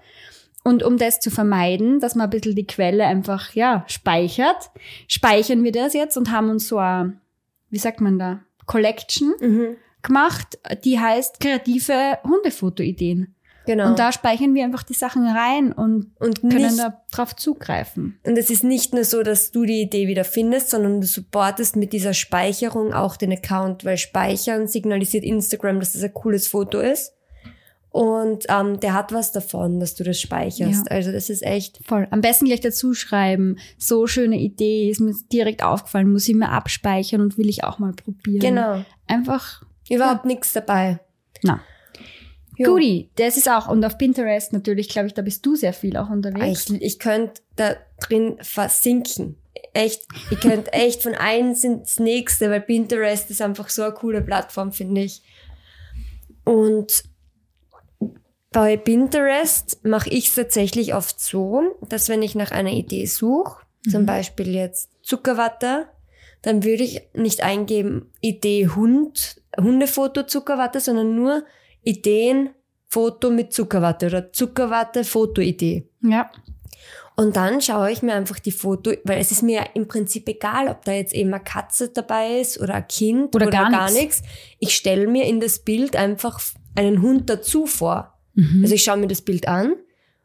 Und um das zu vermeiden, dass man ein bisschen die Quelle einfach, ja, speichert, speichern wir das jetzt und haben uns so eine, wie sagt man da, Collection Mhm. gemacht, die heißt kreative Hundefoto-Ideen. Genau. Und da speichern wir einfach die Sachen rein und und können nicht, da drauf zugreifen. und es ist nicht nur so, dass du die Idee wieder findest, sondern du supportest mit dieser Speicherung auch den Account, weil Speichern signalisiert Instagram, dass das ein cooles Foto ist. Und ähm, der hat was davon, dass du das speicherst. Ja. Also das ist echt. Voll. Am besten gleich dazu schreiben. So schöne Idee, ist mir direkt aufgefallen, muss ich mir abspeichern und will ich auch mal probieren. Genau. Einfach, Überhaupt nichts dabei. na. Jo. Guti, das ist auch, und auf Pinterest natürlich, glaube ich, da bist du sehr viel auch unterwegs. Ich, ich könnte da drin versinken. echt, ihr könnt [laughs] echt von eins ins nächste, weil Pinterest ist einfach so eine coole Plattform, finde ich. Und bei Pinterest mache ich es tatsächlich oft so, dass wenn ich nach einer Idee suche, zum Beispiel jetzt Zuckerwatte, dann würde ich nicht eingeben Idee Hund, Hundefoto Zuckerwatte, sondern nur Ideen Foto mit Zuckerwatte oder Zuckerwatte Fotoidee. Ja. Und dann schaue ich mir einfach die Foto, weil es ist mir im Prinzip egal, ob da jetzt eben eine Katze dabei ist oder ein Kind Oder oder, gar gar, nichts. Ich stelle mir in das Bild einfach einen Hund dazu vor. Mhm. Also ich schaue mir das Bild an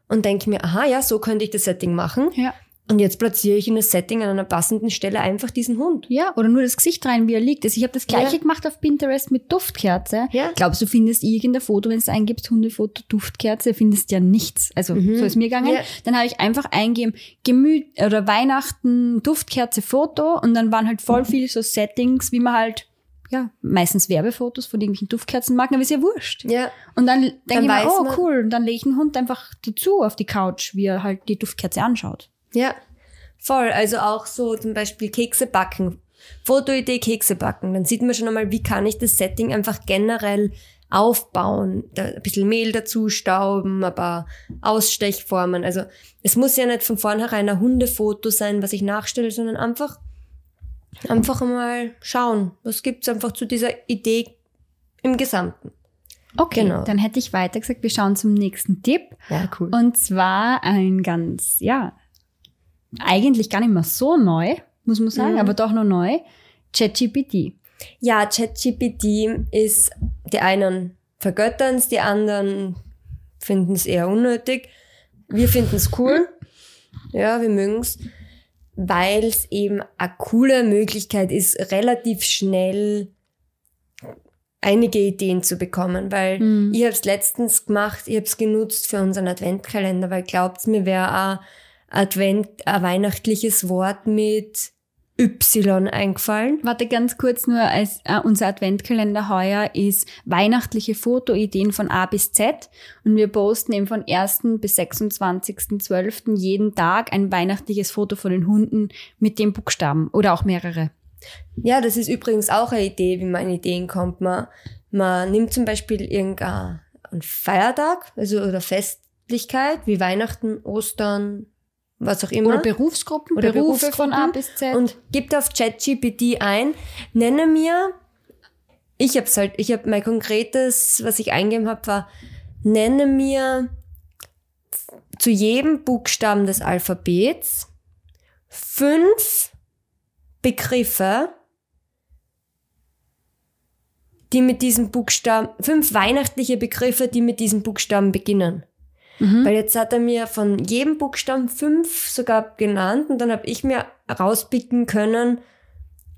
und denke mir, aha, ja, so könnte ich das Setting machen. Ja. Und jetzt platziere ich in das Setting an einer passenden Stelle einfach diesen Hund. Ja, oder nur das Gesicht rein, wie er liegt. Also ich habe das gleiche Ja. gemacht auf Pinterest mit Duftkerze. Ja. Glaubst du, findest irgendein Foto, wenn du eingibst, Hundefoto, Duftkerze, findest ja nichts. Also so ist mir gegangen. Ja. Dann habe ich einfach eingeben, Gemüt oder Weihnachten, Duftkerze, Foto und dann waren halt voll viele so Settings, wie man halt, ja, meistens Werbefotos von irgendwelchen Duftkerzenmarken, aber ist ja wurscht. Ja. Und dann denke ich mir, oh man- cool, und dann lege ich einen Hund einfach dazu auf die Couch, wie er halt die Duftkerze anschaut. Ja, voll. Also auch so zum Beispiel Kekse backen. Fotoidee Kekse backen. Dann sieht man schon einmal, wie kann ich das Setting einfach generell aufbauen. Da ein bisschen Mehl dazu stauben, ein paar Ausstechformen. Also es muss ja nicht von vornherein ein Hundefoto sein, was ich nachstelle, sondern einfach, einfach mal schauen. Was gibt's einfach zu dieser Idee im Gesamten? Okay, Genau. dann hätte ich weiter gesagt, wir schauen zum nächsten Tipp. Ja, cool. Und zwar ein ganz, ja, eigentlich gar nicht mehr so neu, muss man sagen, Mhm. aber doch noch neu. ChatGPT. Ja, ChatGPT ist, die einen vergöttern es, die anderen finden es eher unnötig. Wir finden es cool. [laughs] Ja, wir mögen es, weil es eben eine coole Möglichkeit ist, relativ schnell einige Ideen zu bekommen, weil Mhm. ich habe es letztens gemacht, ich habe es genutzt für unseren Adventkalender, weil glaubt's mir, wäre ein Advent, ein weihnachtliches Wort mit Y eingefallen. Warte ganz kurz nur, als äh, unser Adventkalender heuer ist weihnachtliche Fotoideen von A bis Z und wir posten eben von 1. bis 26.12. jeden Tag ein weihnachtliches Foto von den Hunden mit dem Buchstaben oder auch mehrere. Ja, das ist übrigens auch eine Idee, wie man an Ideen kommt. Man, man nimmt zum Beispiel irgendeinen Feiertag, also oder Festlichkeit, wie Weihnachten, Ostern, was auch immer. Oder Berufsgruppen, Oder Berufe Berufsgruppen. von A bis Z. und gibt auf ChatGPT ein, nenne mir, ich hab's halt, ich habe mein konkretes, was ich eingegeben habe, war, nenne mir zu jedem Buchstaben des Alphabets fünf Begriffe, die mit diesem Buchstaben, fünf weihnachtliche Begriffe, die mit diesem Buchstaben beginnen. Mhm. Weil jetzt hat er mir von jedem Buchstaben fünf sogar genannt und dann habe ich mir rauspicken können,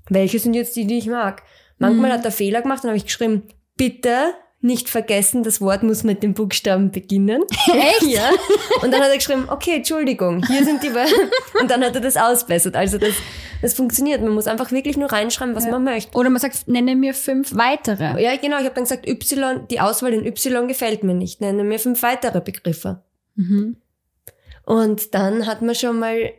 welche sind jetzt die, die ich mag. Manchmal Mhm. hat er Fehler gemacht, dann habe ich geschrieben, bitte nicht vergessen, das Wort muss mit dem Buchstaben beginnen. [laughs] Echt? ja. Und dann hat er geschrieben, okay, Entschuldigung, hier sind die Wörter. [laughs] Und dann hat er das ausbessert. Also das, das funktioniert. Man muss einfach wirklich nur reinschreiben, was Ja. man möchte. Oder man sagt, nenne mir fünf weitere. Ja, genau. Ich habe dann gesagt, Y, die Auswahl in Y gefällt mir nicht. Nenne mir fünf weitere Begriffe. Mhm. Und dann hat man schon mal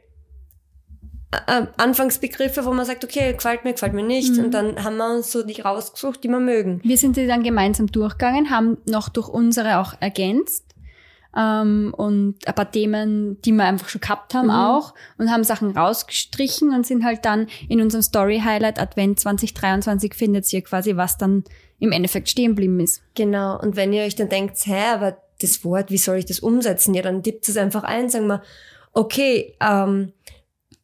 äh, Anfangsbegriffe, wo man sagt, okay, gefällt mir, gefällt mir nicht. Mhm. Und dann haben wir uns so die rausgesucht, die wir mögen. Wir sind die dann gemeinsam durchgegangen, haben noch durch unsere auch ergänzt. Ähm, und ein paar Themen, die wir einfach schon gehabt haben Mhm. auch und haben Sachen rausgestrichen und sind halt dann in unserem Story Highlight Advent 2023 findet ihr quasi, was dann im Endeffekt stehen geblieben ist. Genau. Und wenn ihr euch dann denkt, hä, aber das Wort, wie soll ich das umsetzen? Ja, dann tippt es einfach ein, sagen wir, okay, ähm,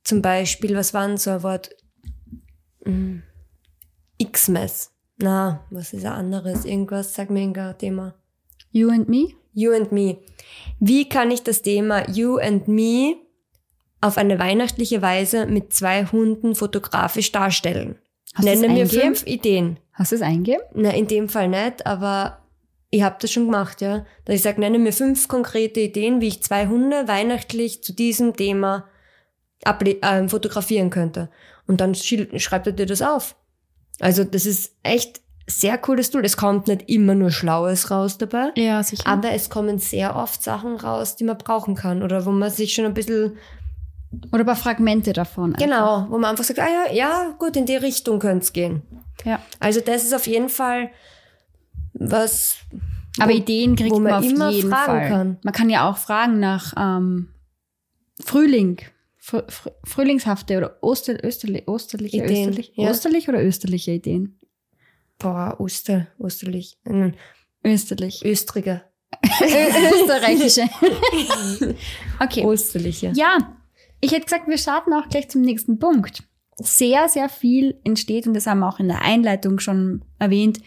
zum Beispiel, was war denn so ein Wort? Hm, Xmas. Na, was ist ein anderes? Irgendwas, sag mir irgendein Thema. You and me? You and Me. Wie kann ich das Thema You and Me auf eine weihnachtliche Weise mit zwei Hunden fotografisch darstellen? Hast Nenne mir fünf Ideen. Hast du es eingegeben? Na, in dem Fall nicht, aber ich habe das schon gemacht, ja. Dass ich sage, nenne mir fünf konkrete Ideen, wie ich zwei Hunde weihnachtlich zu diesem Thema ähm, fotografieren könnte. Und dann schreibt er dir das auf. Also das ist echt sehr cooles Tool. Es kommt nicht immer nur Schlaues raus dabei. Ja, sicher. Aber es kommen sehr oft Sachen raus, die man brauchen kann oder wo man sich schon ein bisschen Oder ein paar Fragmente davon. einfach. Genau, wo man einfach sagt, ah ja, ja, gut, in die Richtung könnte es gehen. Ja. Also das ist auf jeden Fall was, Aber wo- Ideen kriegt man, man auf immer jeden fragen Fall. kann. Man kann ja auch fragen nach ähm, Frühling. Fr fr frühlingshafte oder Oster österli osterliche, Ideen, österlich, ja. osterlich oder österliche Ideen? boah, Oster, Osterlich, ein Österlich. Östriger. [laughs] Österreichische. [laughs] okay. Osterliche. Ja, ich hätte gesagt, wir starten auch gleich zum nächsten Punkt. Sehr, sehr viel entsteht, und das haben wir auch in der Einleitung schon erwähnt,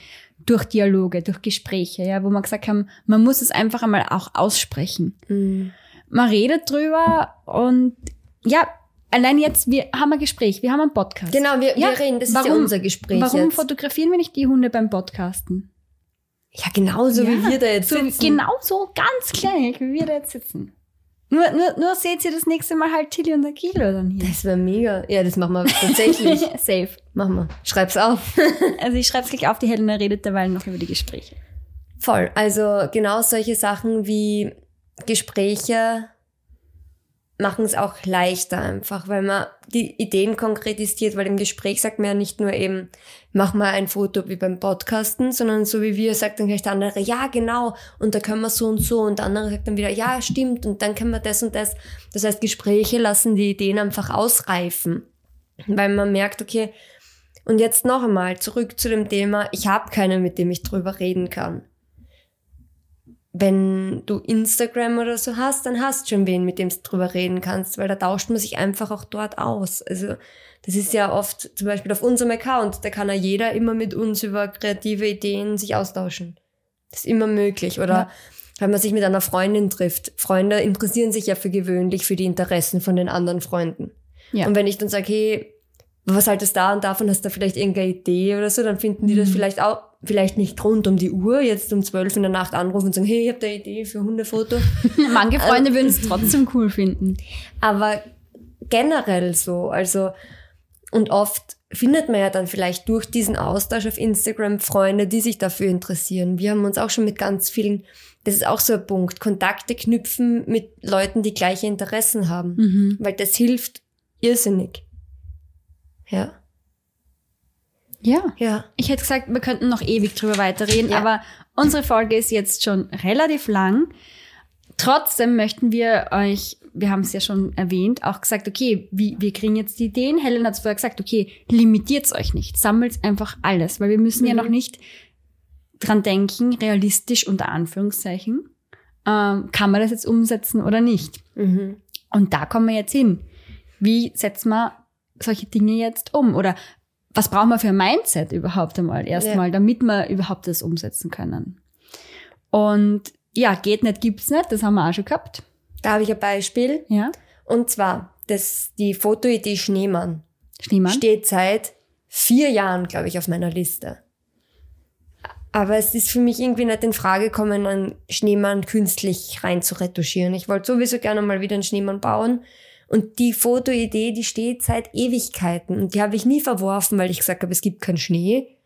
durch Dialoge, durch Gespräche, ja, wo wir gesagt haben, man muss es einfach einmal auch aussprechen. Mhm. Man redet drüber und ja, allein jetzt, wir haben ein Gespräch, wir haben einen Podcast. Genau, wir, Ja, wir reden, das ist ja warum- unser Gespräch Warum jetzt. fotografieren wir nicht die Hunde beim Podcasten? Ja, genauso wie Ja, wir da jetzt so sitzen. Genau so ganz klein, wie wir da jetzt sitzen. Nur, nur, nur seht ihr das nächste Mal halt Tilly und Akilo dann hier. Das wäre mega. Ja, das machen wir tatsächlich. [laughs] Safe. machen wir. Schreib's auf. [laughs] Also ich schreibe es gleich auf, die Helena redet derweil noch über die Gespräche. Voll. Also genau solche Sachen wie Gespräche machen es auch leichter einfach, weil man die Ideen konkretisiert, weil im Gespräch sagt man ja nicht nur eben, mach mal ein Foto wie beim Podcasten, sondern so wie wir sagt dann gleich der andere, ja genau, und da können wir so und so und der andere sagt dann wieder, ja stimmt und dann können wir das und das. Das heißt, Gespräche lassen die Ideen einfach ausreifen, weil man merkt, okay, und jetzt noch einmal zurück zu dem Thema, ich habe keinen, mit dem ich drüber reden kann wenn du Instagram oder so hast, dann hast schon wen, mit dem du drüber reden kannst, weil da tauscht man sich einfach auch dort aus. Also das ist ja oft zum Beispiel auf unserem Account, da kann ja jeder immer mit uns über kreative Ideen sich austauschen. Das ist immer möglich. Oder Ja. wenn man sich mit einer Freundin trifft. Freunde interessieren sich ja für gewöhnlich für die Interessen von den anderen Freunden. Ja. Und wenn ich dann sage, hey, was haltest du da und davon, hast du da vielleicht irgendeine Idee oder so, dann finden die das Mhm. vielleicht auch, vielleicht nicht rund um die Uhr, jetzt um zwölf in der Nacht anrufen und sagen, hey, ich habe da eine Idee für Hundefoto. [laughs] Manche Freunde würden es trotzdem cool finden. Aber generell so, also, und oft findet man ja dann vielleicht durch diesen Austausch auf Instagram Freunde, die sich dafür interessieren. Wir haben uns auch schon mit ganz vielen, das ist auch so ein Punkt, Kontakte knüpfen mit Leuten, die gleiche Interessen haben. Mhm. Weil das hilft irrsinnig. Ja, Ja. ja. Ich hätte gesagt, wir könnten noch ewig drüber weiterreden, Ja. aber unsere Folge ist jetzt schon relativ lang. Trotzdem möchten wir euch, wir haben es ja schon erwähnt, auch gesagt, okay, wie, wir kriegen jetzt die Ideen. Helen hat vorher gesagt, okay, limitiert euch nicht, sammelt einfach alles, weil wir müssen ja Mhm. noch nicht dran denken, realistisch unter Anführungszeichen, ähm, kann man das jetzt umsetzen oder nicht. Mhm. Und da kommen wir jetzt hin. Wie setzen wir solche Dinge jetzt um? Oder was brauchen wir für ein Mindset überhaupt einmal erstmal, damit wir überhaupt das umsetzen können? Und ja, geht nicht, gibt's nicht, das haben wir auch schon gehabt. Da habe ich ein Beispiel. Ja. Und zwar, das, die Fotoidee Schneemann Schneemann. steht seit vier Jahren, glaube ich, auf meiner Liste. Aber es ist für mich irgendwie nicht in Frage gekommen, einen Schneemann künstlich rein zu retuschieren. Ich wollte sowieso gerne mal wieder einen Schneemann bauen. Und die Fotoidee, die steht seit Ewigkeiten. Und die habe ich nie verworfen, weil ich gesagt habe, es gibt keinen Schnee,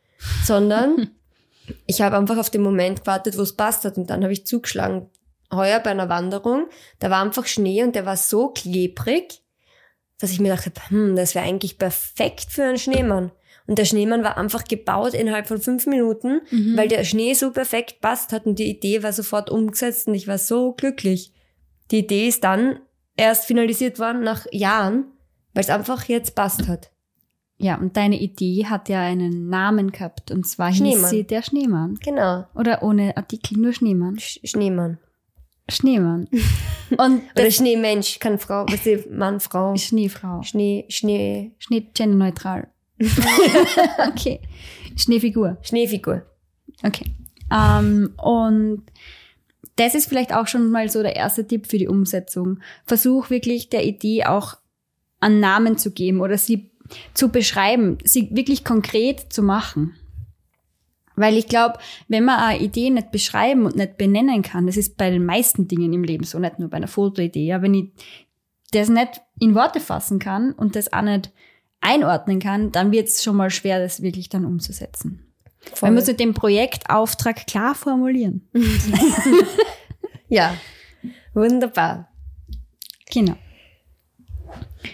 sondern [laughs] ich habe einfach auf den Moment gewartet, wo es passt hat. Und dann habe ich zugeschlagen. Heuer bei einer Wanderung, da war einfach Schnee und der war so klebrig, dass ich mir dachte, hm, das wäre eigentlich perfekt für einen Schneemann. Und der Schneemann war einfach gebaut innerhalb von fünf Minuten, Mhm. weil der Schnee so perfekt passt hat und die Idee war sofort umgesetzt und ich war so glücklich. Die Idee ist dann erst finalisiert worden nach Jahren, weil es einfach jetzt passt hat. Ja, und deine Idee hat ja einen Namen gehabt, und zwar hieß Schneemann. sie der Schneemann. Genau. Oder ohne Artikel, nur Schneemann. Sch Schneemann. Schneemann. [laughs] Und Oder Schneemensch, kann Frau, was ist Mann, Frau. Schneefrau. Schnee, Schnee, Schnee genderneutral. [laughs] okay. Schneefigur. Schneefigur. Okay. Ähm, und das ist vielleicht auch schon mal so der erste Tipp für die Umsetzung. Versuch wirklich der Idee auch einen Namen zu geben oder sie zu beschreiben, sie wirklich konkret zu machen. Weil ich glaube, wenn man eine Idee nicht beschreiben und nicht benennen kann, das ist bei den meisten Dingen im Leben so, nicht nur bei einer Fotoidee, ja, wenn ich das nicht in Worte fassen kann und das auch nicht einordnen kann, dann wird es schon mal schwer, das wirklich dann umzusetzen. Voll. Man muss den Projektauftrag klar formulieren. [laughs] Ja. Wunderbar. Genau.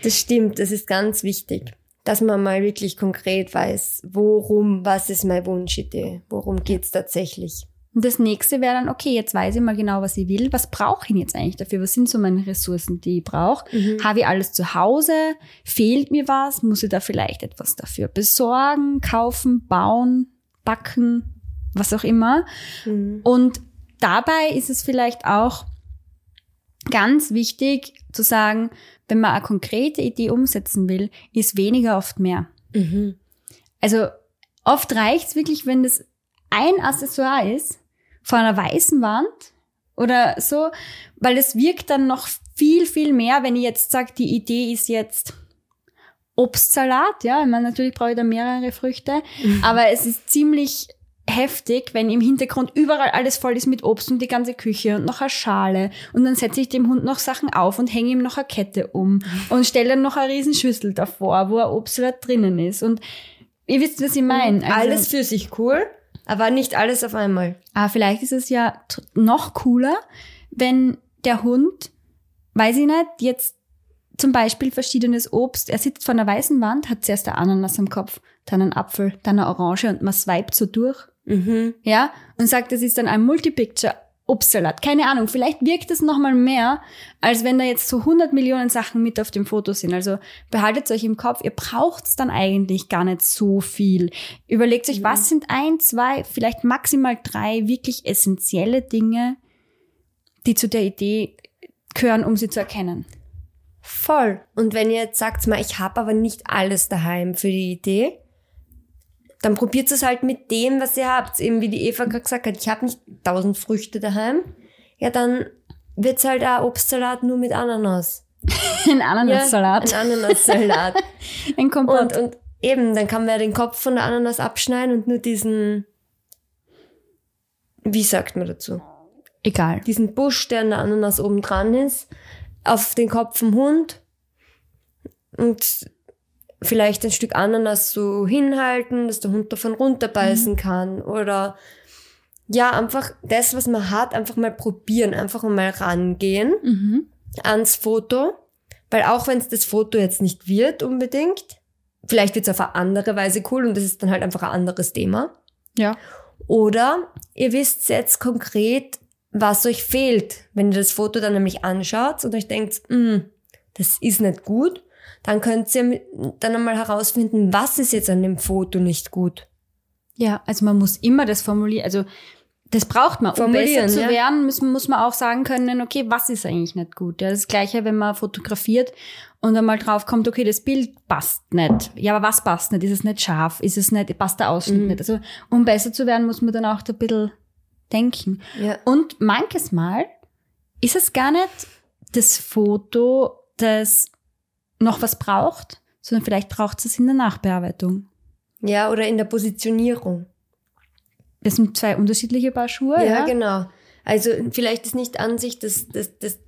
Das stimmt, das ist ganz wichtig, dass man mal wirklich konkret weiß, worum, was ist meine Wunschidee, worum geht's tatsächlich. Und das nächste wäre dann, okay, jetzt weiß ich mal genau, was ich will. Was brauche ich denn jetzt eigentlich dafür? Was sind so meine Ressourcen, die ich brauche? Mhm. Habe ich alles zu Hause? Fehlt mir was? Muss ich da vielleicht etwas dafür besorgen, kaufen, bauen, backen, was auch immer? Mhm. Und dabei ist es vielleicht auch ganz wichtig zu sagen, wenn man eine konkrete Idee umsetzen will, ist weniger oft mehr. Mhm. Also oft reicht's wirklich, wenn das ein Accessoire ist vor einer weißen Wand oder so, weil es wirkt dann noch viel, viel mehr, wenn ich jetzt sage, die Idee ist jetzt Obstsalat, ja, ich meine, natürlich brauche ich da mehrere Früchte, aber es ist ziemlich heftig, wenn im Hintergrund überall alles voll ist mit Obst und die ganze Küche und noch eine Schale. Und dann setze ich dem Hund noch Sachen auf und hänge ihm noch eine Kette um und stelle dann noch eine Riesenschüssel davor, wo ein Obstsalat drinnen ist. Und ihr wisst, was ich meine. Also- alles für sich cool, aber nicht alles auf einmal. Aber vielleicht ist es ja noch cooler, wenn der Hund, weiß ich nicht, jetzt zum Beispiel verschiedenes Obst, er sitzt vor einer weißen Wand, hat zuerst eine Ananas am Kopf, dann einen Apfel, dann eine Orange und man swipet so durch, Mhm. ja, und sagt, das ist dann ein Multipicture Obstsalat. Keine Ahnung, vielleicht wirkt es nochmal mehr, als wenn da jetzt so 100 Millionen Sachen mit auf dem Foto sind. Also behaltet euch im Kopf, ihr braucht es dann eigentlich gar nicht so viel. Überlegt euch, was sind ein, zwei, vielleicht maximal drei wirklich essentielle Dinge, die zu der Idee gehören, um sie zu erkennen. Voll. Und wenn ihr jetzt sagt, mal, ich habe aber nicht alles daheim für die Idee, dann probiert es halt mit dem, was ihr habt. Eben wie die Eva gerade gesagt hat, ich habe nicht tausend Früchte daheim. Ja, dann wird's halt ein Obstsalat nur mit Ananas. [laughs] Ein Ananassalat, Ja, ein Ananassalat. [laughs] ein Kompott. und, und eben, dann kann man ja den Kopf von der Ananas abschneiden und nur diesen, wie sagt man dazu? Egal. diesen Busch, der an der Ananas oben dran ist, auf den Kopf vom Hund und vielleicht ein Stück Ananas so hinhalten, dass der Hund davon runterbeißen kann oder ja, einfach das, was man hat, einfach mal probieren, einfach mal rangehen Mhm. ans Foto, weil auch wenn es das Foto jetzt nicht wird unbedingt, vielleicht wird es auf eine andere Weise cool und das ist dann halt einfach ein anderes Thema. Ja. Oder ihr wisst jetzt konkret, was euch fehlt. Wenn ihr das Foto dann nämlich anschaut und euch denkt, "Hm, das ist nicht gut, dann könnt ihr dann einmal herausfinden, was ist jetzt an dem Foto nicht gut. Ja, also man muss immer das formulieren, also das braucht man. Um besser zu ja. werden, muss, muss man auch sagen können, okay, was ist eigentlich nicht gut? Ja, das Gleiche, wenn man fotografiert und einmal drauf kommt, okay, das Bild passt nicht. Ja, aber was passt nicht? Ist es nicht scharf? Ist es nicht, passt der Ausschnitt Mhm. nicht? Also, um besser zu werden, muss man dann auch da ein bisschen denken. Ja. Und manches Mal ist es gar nicht das Foto, das noch was braucht, sondern vielleicht braucht es in der Nachbearbeitung. Ja, oder in der Positionierung. Das sind zwei unterschiedliche Paar Schuhe. Ja, Ja, genau. Also vielleicht ist nicht an sich das, das, das,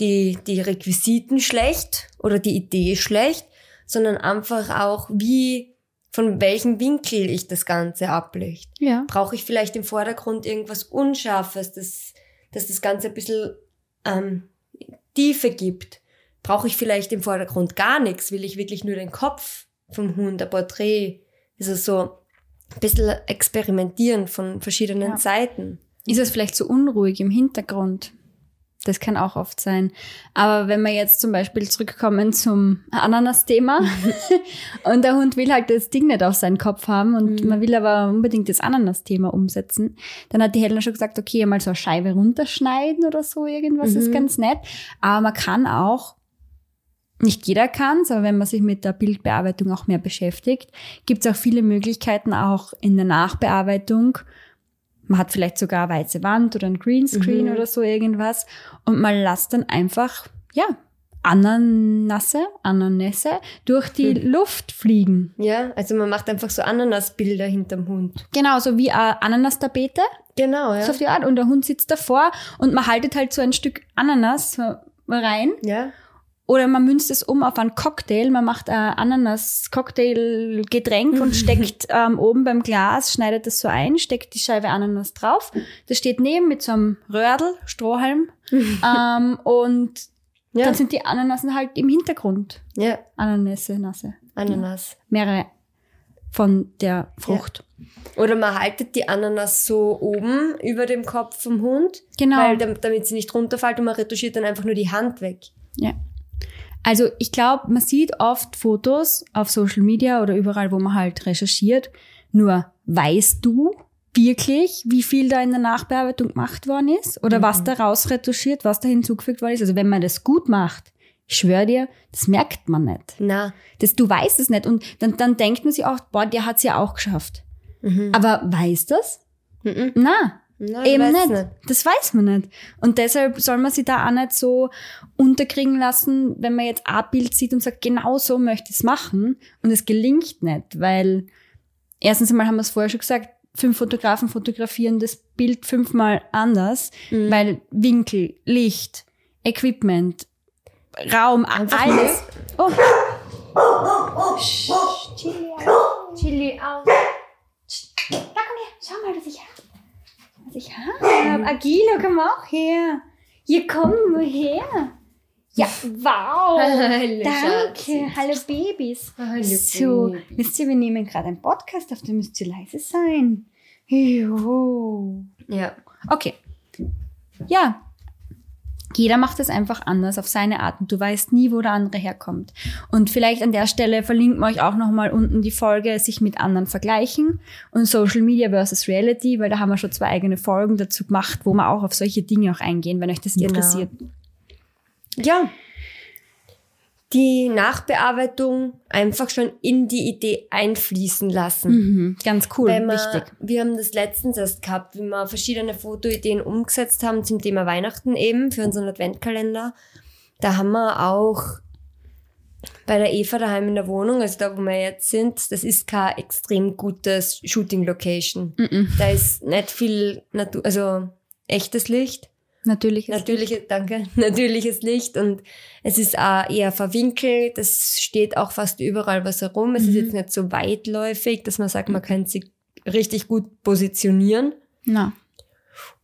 die, die Requisiten schlecht oder die Idee schlecht, sondern einfach auch, wie, von welchem Winkel ich das Ganze ablicht. ja. Brauche ich vielleicht im Vordergrund irgendwas Unscharfes, das, das das Ganze ein bisschen ähm, Tiefe gibt? Brauche ich vielleicht im Vordergrund gar nichts? Will ich wirklich nur den Kopf vom Hund, ein Porträt? Also so ein bisschen experimentieren von verschiedenen Ja. Seiten. Ist es vielleicht so unruhig im Hintergrund? Das kann auch oft sein. Aber wenn wir jetzt zum Beispiel zurückkommen zum Ananas-Thema [laughs] und der Hund will halt das Ding nicht auf seinen Kopf haben und Mhm. man will aber unbedingt das Ananas-Thema umsetzen, dann hat die Helena schon gesagt, okay, mal so eine Scheibe runterschneiden oder so, irgendwas ist Mhm. ganz nett. Aber man kann auch, nicht jeder kann aber wenn man sich mit der Bildbearbeitung auch mehr beschäftigt, gibt es auch viele Möglichkeiten auch in der Nachbearbeitung, man hat vielleicht sogar eine weiße Wand oder ein Greenscreen Mhm. oder so irgendwas und man lässt dann einfach, ja, Ananasse, Ananässe durch die Mhm. Luft fliegen. Ja, also man macht einfach so Ananasbilder hinterm Hund. Genau, so wie eine Ananastapete, Genau, ja. so auf die Art. Und der Hund sitzt davor und man haltet halt so ein Stück Ananas rein Ja. Oder man münzt es um auf einen Cocktail. Man macht ein Ananas-Cocktail-Getränk und [laughs] steckt ähm, oben beim Glas, schneidet das so ein, steckt die Scheibe Ananas drauf. Das steht neben mit so einem Röhrl, Strohhalm. [laughs] ähm, und Ja. Dann sind die Ananasen halt im Hintergrund. Ja, Ananässe, Nasse. Ananas. Mehrere von der Frucht. Oder man haltet die Ananas so oben über dem Kopf vom Hund, Genau. weil, dam- damit sie nicht runterfällt und man retuschiert dann einfach nur die Hand weg. Ja. Also ich glaube, man sieht oft Fotos auf Social Media oder überall, wo man halt recherchiert. Nur weißt du wirklich, wie viel da in der Nachbearbeitung gemacht worden ist? Oder was da rausretuschiert, was da hinzugefügt worden ist? Also wenn man das gut macht, ich schwöre dir, das merkt man nicht. Na, Das, du weißt es nicht. Und dann, dann denkt man sich auch, boah, der hat's ja auch geschafft. Aber weiß das? Mhm. Na, Na, ich Eben weiß nicht. Das weiß man nicht. Und deshalb soll man sich da auch nicht so unterkriegen lassen, wenn man jetzt ein Bild sieht und sagt, genau so möchte ich es machen und es gelingt nicht, weil erstens einmal haben wir es vorher schon gesagt, fünf Fotografen fotografieren das Bild fünfmal anders, Mhm. weil Winkel, Licht, Equipment, Raum, Einfach alles. Oh, Chili aus. da komm her, schau mal, was ich habe. Was ich habe. Agilo, komm auch her. Hier, komm nur her. Ja, wow. [laughs] Hallo, Danke. Hallo Babys. Hallo, so, Baby. wisst ihr, wir nehmen gerade einen Podcast auf, da müsst ihr leise sein. Jo. Ja. Okay. Ja. Jeder macht es einfach anders auf seine Art und du weißt nie, wo der andere herkommt. Und vielleicht an der Stelle verlinken wir euch auch nochmal unten die Folge sich mit anderen vergleichen und Social Media versus Reality, weil da haben wir schon zwei eigene Folgen dazu gemacht, wo wir auch auf solche Dinge auch eingehen, wenn euch das Genau. interessiert. Ja. Die Nachbearbeitung einfach schon in die Idee einfließen lassen. Mhm, ganz cool, man, wichtig. Wir haben das letztens erst gehabt, wie wir verschiedene Fotoideen umgesetzt haben zum Thema Weihnachten eben für unseren Adventkalender. Da haben wir auch bei der Eva daheim in der Wohnung, also da wo wir jetzt sind, das ist kein extrem gutes Shooting-Location. Mhm. Da ist nicht viel Natur, also echtes Licht. Natürlich. ist- Natürliches, danke, [laughs] natürliches Licht und es ist auch eher verwinkelt, es steht auch fast überall was herum. Es ist Mhm. jetzt nicht so weitläufig, dass man sagt, man kann sich richtig gut positionieren. Na.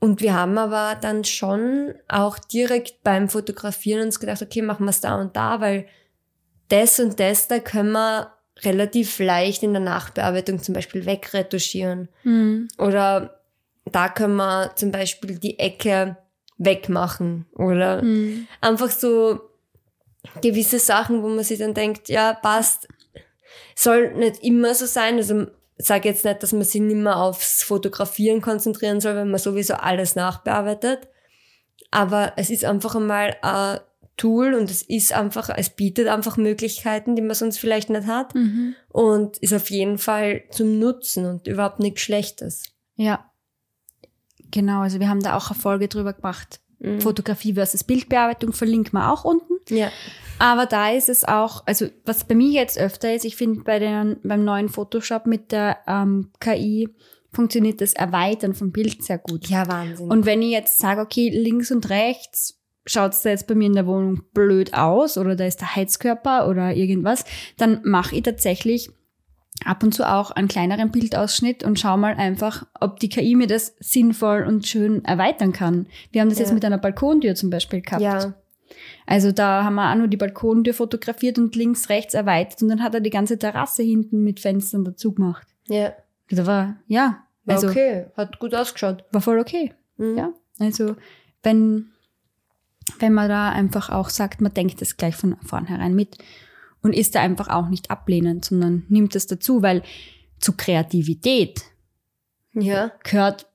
Und wir haben aber dann schon auch direkt beim Fotografieren uns gedacht, okay, machen wir es da und da, weil das und das, da können wir relativ leicht in der Nachbearbeitung zum Beispiel wegretuschieren. Mhm. Oder da können wir zum Beispiel die Ecke wegmachen. Oder Mhm. einfach so gewisse Sachen, wo man sich dann denkt, ja, passt. Soll nicht immer so sein. Also ich sage jetzt nicht, dass man sich nicht mehr aufs Fotografieren konzentrieren soll, wenn man sowieso alles nachbearbeitet. Aber es ist einfach einmal ein Tool und es ist einfach, es bietet einfach Möglichkeiten, die man sonst vielleicht nicht hat. Mhm. Und ist auf jeden Fall zum Nutzen und überhaupt nichts Schlechtes. Ja. Genau, also wir haben da auch eine Folge drüber gemacht. Mhm. Fotografie versus Bildbearbeitung verlinken wir auch unten. Ja. Aber da ist es auch, also was bei mir jetzt öfter ist, ich finde bei den, beim neuen Photoshop mit der ähm, KI funktioniert das Erweitern vom Bild sehr gut. Ja, Wahnsinn. Und wenn ich jetzt sage, okay, links und rechts schaut's da jetzt bei mir in der Wohnung blöd aus oder da ist der Heizkörper oder irgendwas, dann mache ich tatsächlich ab und zu auch einen kleineren Bildausschnitt und schau mal einfach, ob die KI mir das sinnvoll und schön erweitern kann. Wir haben das Ja. jetzt mit einer Balkontür zum Beispiel gehabt. ja. Also da haben wir auch nur die Balkontür fotografiert und links, rechts erweitert und dann hat er die ganze Terrasse hinten mit Fenstern dazu gemacht. Ja. Da war, ja, War also okay. Hat gut ausgeschaut. war voll okay. Mhm. Ja, also wenn, wenn man da einfach auch sagt, man denkt das gleich von vornherein mit und ist da einfach auch nicht ablehnend, sondern nimmt es dazu, weil zu Kreativität Ja. gehört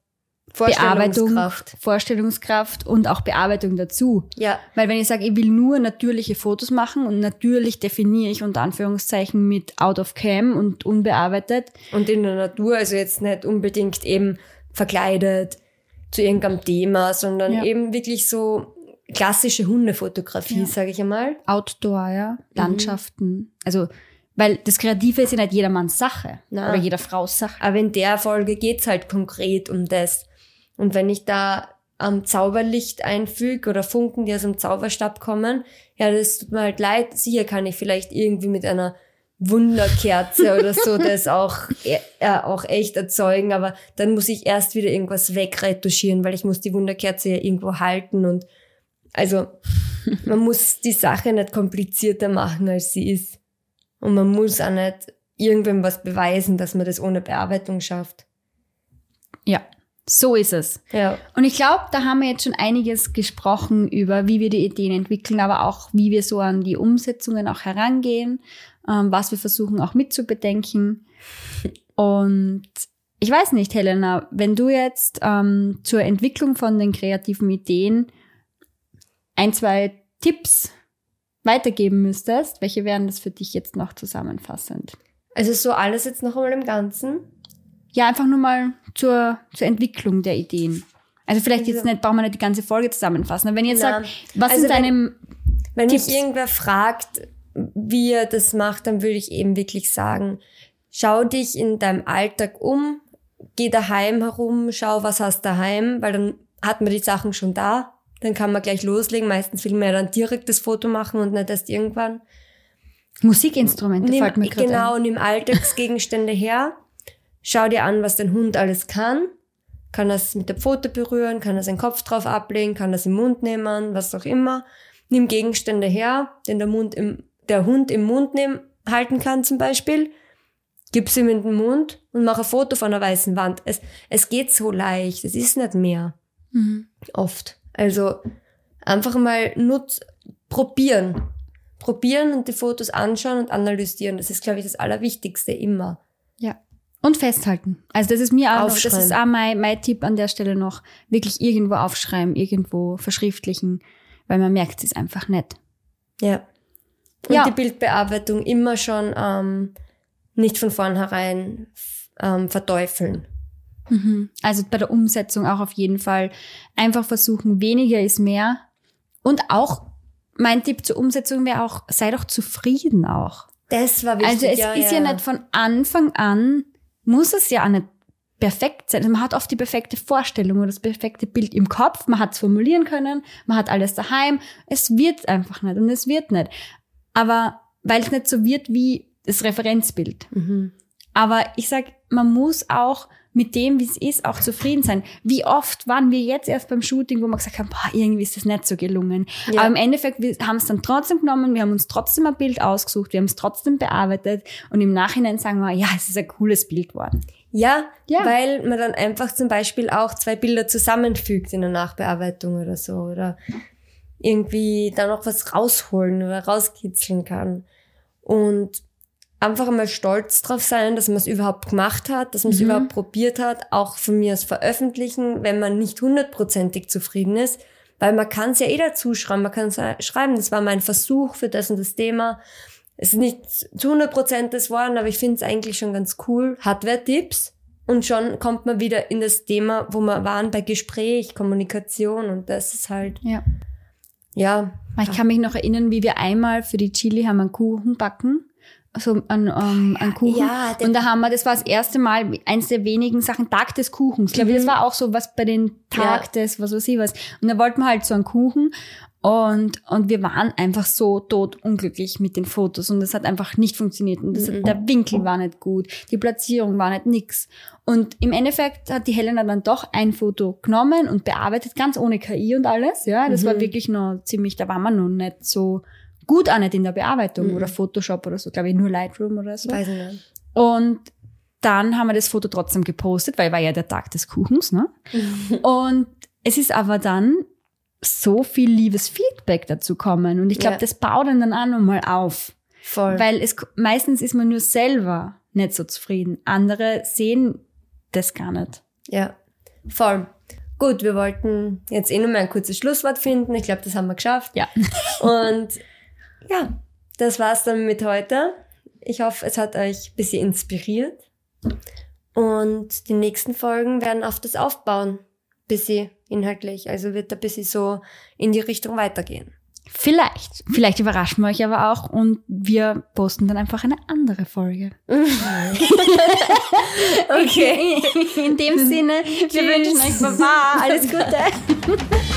Bearbeitung, Vorstellungskraft. Vorstellungskraft und auch Bearbeitung dazu. Ja. Weil wenn ich sage, ich will nur natürliche Fotos machen und natürlich definiere ich unter Anführungszeichen mit out of cam und unbearbeitet, Und in der Natur, also jetzt nicht unbedingt eben verkleidet zu irgendeinem Thema, sondern Ja. eben wirklich so klassische Hundefotografie, Ja. sage ich einmal. Outdoor, ja, Landschaften. Also, weil das Kreative ist ja nicht jedermanns Sache Na. oder jeder Frau's Sache. Aber in der Folge geht's halt konkret um das. Und wenn ich da am Zauberlicht einfüge oder Funken, die aus dem Zauberstab kommen, ja, das tut mir halt leid. Sicher kann ich vielleicht irgendwie mit einer Wunderkerze [laughs] oder so das auch, äh, auch echt erzeugen, aber dann muss ich erst wieder irgendwas wegretuschieren, weil ich muss die Wunderkerze ja irgendwo halten und also [laughs] man muss die Sache nicht komplizierter machen, als sie ist. Und man muss auch nicht irgendwem was beweisen, dass man das ohne Bearbeitung schafft. Ja, so ist es. Ja. Und ich glaube, da haben wir jetzt schon einiges gesprochen über, wie wir die Ideen entwickeln, aber auch, wie wir so an die Umsetzungen auch herangehen, ähm, was wir versuchen auch mitzubedenken. Und ich weiß nicht, Helena, wenn du jetzt ähm, zur Entwicklung von den kreativen Ideen ein, zwei Tipps weitergeben müsstest, welche wären das für dich jetzt noch zusammenfassend? Also so alles jetzt noch einmal im Ganzen. Ja, einfach nur mal zur, zur Entwicklung der Ideen. Also vielleicht jetzt Also- nicht, brauchen wir nicht die ganze Folge zusammenfassen. Aber wenn ihr jetzt Na, sagt, was also sind wenn- deine Wenn Tipps? mich irgendwer fragt, wie er das macht, dann würde ich eben wirklich sagen, schau dich in deinem Alltag um, geh daheim herum, schau, was hast daheim, weil dann hat man die Sachen schon da. Dann kann man gleich loslegen. Meistens will man ja dann direkt das Foto machen und nicht erst irgendwann. Musikinstrumente Nimm, fällt mir gerade genau, ein. nimm Alltagsgegenstände her. Schau dir an, was dein Hund alles kann. Kann das mit der Pfote berühren, kann er seinen Kopf drauf ablegen, kann das im Mund nehmen, was auch immer. Nimm Gegenstände her, den der, Mund im, der Hund im Mund nehmen, halten kann zum Beispiel. Gib's ihm in den Mund und mach ein Foto von einer weißen Wand. Es, es geht so leicht, es ist nicht mehr. Mhm. Oft. Also einfach mal nutz, probieren. Probieren und die Fotos anschauen und analysieren. Das ist, glaube ich, das Allerwichtigste immer. Ja. Und festhalten. Also das ist mir auch, noch, das ist auch mein, mein Tipp an der Stelle noch. Wirklich irgendwo aufschreiben, irgendwo verschriftlichen, weil man merkt es einfach nicht. Ja. Und Ja. die Bildbearbeitung immer schon ähm, nicht von vornherein ähm, verteufeln. Mhm. Also bei der Umsetzung auch auf jeden Fall einfach versuchen, weniger ist mehr. Und auch mein Tipp zur Umsetzung wäre auch, sei doch zufrieden auch. Das war wichtig. Also es ja, ist ja, nicht von Anfang an, muss es ja auch nicht perfekt sein. Also man hat oft die perfekte Vorstellung oder das perfekte Bild im Kopf, man hat es formulieren können, man hat alles daheim. Es wird einfach nicht und es wird nicht. Aber weil es nicht so wird wie das Referenzbild. Mhm. Aber ich sag, man muss auch mit dem, wie es ist, auch zufrieden sein. Wie oft waren wir jetzt erst beim Shooting, wo wir gesagt haben, boah, irgendwie ist das nicht so gelungen. Ja. Aber im Endeffekt, wir haben es dann trotzdem genommen, wir haben uns trotzdem ein Bild ausgesucht, wir haben es trotzdem bearbeitet und im Nachhinein sagen wir, ja, es ist ein cooles Bild worden. Ja, Ja. weil man dann einfach zum Beispiel auch zwei Bilder zusammenfügt in der Nachbearbeitung oder so. Oder irgendwie da noch was rausholen oder rauskitzeln kann. Und einfach mal stolz drauf sein, dass man es überhaupt gemacht hat, dass man es Mhm. überhaupt probiert hat, auch von mir aus veröffentlichen, wenn man nicht hundertprozentig zufrieden ist. Weil man kann es ja eh dazu schreiben, man kann schreiben, das war mein Versuch für das und das Thema. Es ist nicht zu 100% das worden, aber ich finde es eigentlich schon ganz cool. Hardware-Tipps. Und schon kommt man wieder in das Thema, wo wir waren bei Gespräch, Kommunikation und das ist halt, Ja. ja, Ich kann mich noch erinnern, wie wir einmal für die Chili haben einen Kuchen backen. So einen, ähm, einen Kuchen. Ja, und da haben wir, das war das erste Mal, eins der wenigen Sachen, Tag des Kuchens. Ich glaube, das war auch so was bei den Tag Ja. des, was weiß ich was. Und da wollten wir halt so einen Kuchen. Und, und wir waren einfach so tot unglücklich mit den Fotos. Und das hat einfach nicht funktioniert. Und das, Mhm. der Winkel war nicht gut. Die Platzierung war nicht nix. Und im Endeffekt hat die Helena dann doch ein Foto genommen und bearbeitet, ganz ohne KI und alles. Ja, das war Mhm. wirklich noch ziemlich, da war man noch nicht so gut auch nicht in der Bearbeitung Mhm. oder Photoshop oder so, glaube ich, nur Lightroom oder so. weiß ich nicht. Und dann haben wir das Foto trotzdem gepostet, weil war ja der Tag des Kuchens, ne? [laughs] Und es ist aber dann so viel liebes Feedback dazu kommen. Und ich glaube, Ja. das baut dann dann auch nochmal auf. Voll. Weil es meistens ist man nur selber nicht so zufrieden. Andere sehen das gar nicht. Ja, voll. Gut, wir wollten jetzt eh nur mal ein kurzes Schlusswort finden. Ich glaube, das haben wir geschafft. Ja. Und ja, das war's dann mit heute. Ich hoffe, es hat euch ein bisschen inspiriert. Und die nächsten Folgen werden auf das aufbauen. Bisschen inhaltlich. Also wird ein bisschen so in die Richtung weitergehen. Vielleicht. Vielleicht überraschen wir euch aber auch und wir posten dann einfach eine andere Folge. [laughs] Okay. In dem Sinne, wir wünschen euch Baba, alles Gute. [laughs]